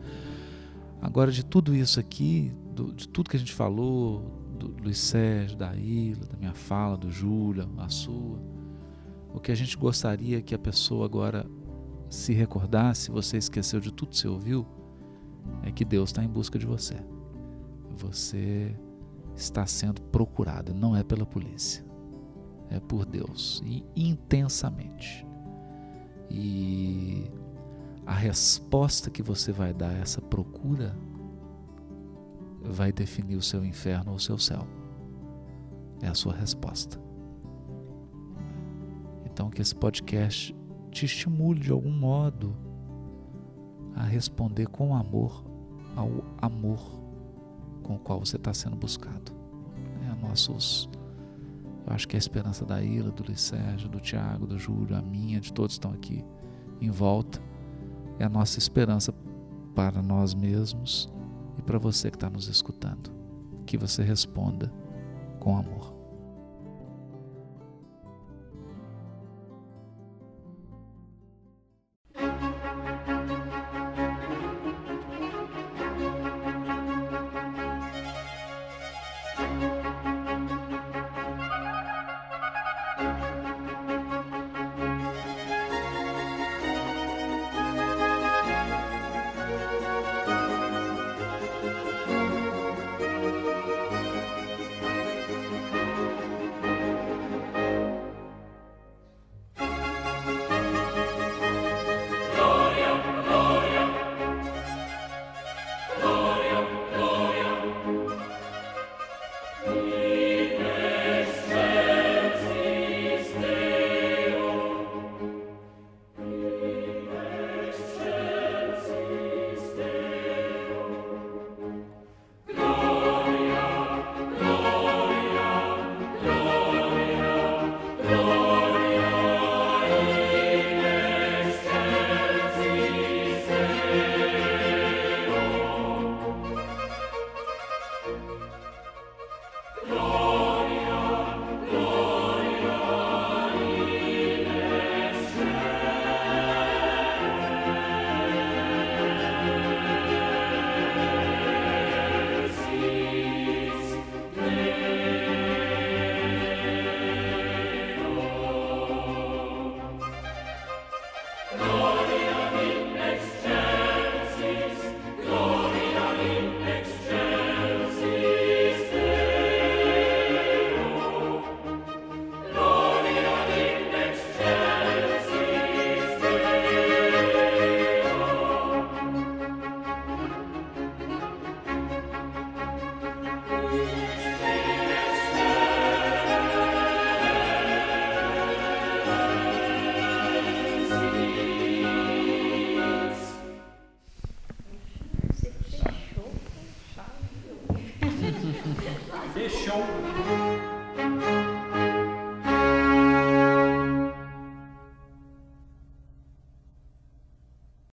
Agora, de tudo isso aqui, do, de tudo que a gente falou, do Luiz Sérgio, da Ilha, da minha fala, do Júlia, a sua, o que a gente gostaria que a pessoa agora se recordasse, você esqueceu de tudo que você ouviu, é que Deus está em busca de você. Você está sendo procurada, não é pela polícia, é por Deus e intensamente. E a resposta que você vai dar a essa procura vai definir o seu inferno ou o seu céu. É a sua resposta. Então, que esse podcast te estimule de algum modo a responder com amor ao amor com o qual você está sendo buscado. É, nossos, eu acho que a esperança da Ilha, do Luiz Sérgio, do Tiago, do Júlio, a minha, de todos que estão aqui em volta, é a nossa esperança para nós mesmos para você que está nos escutando. Que você responda com amor.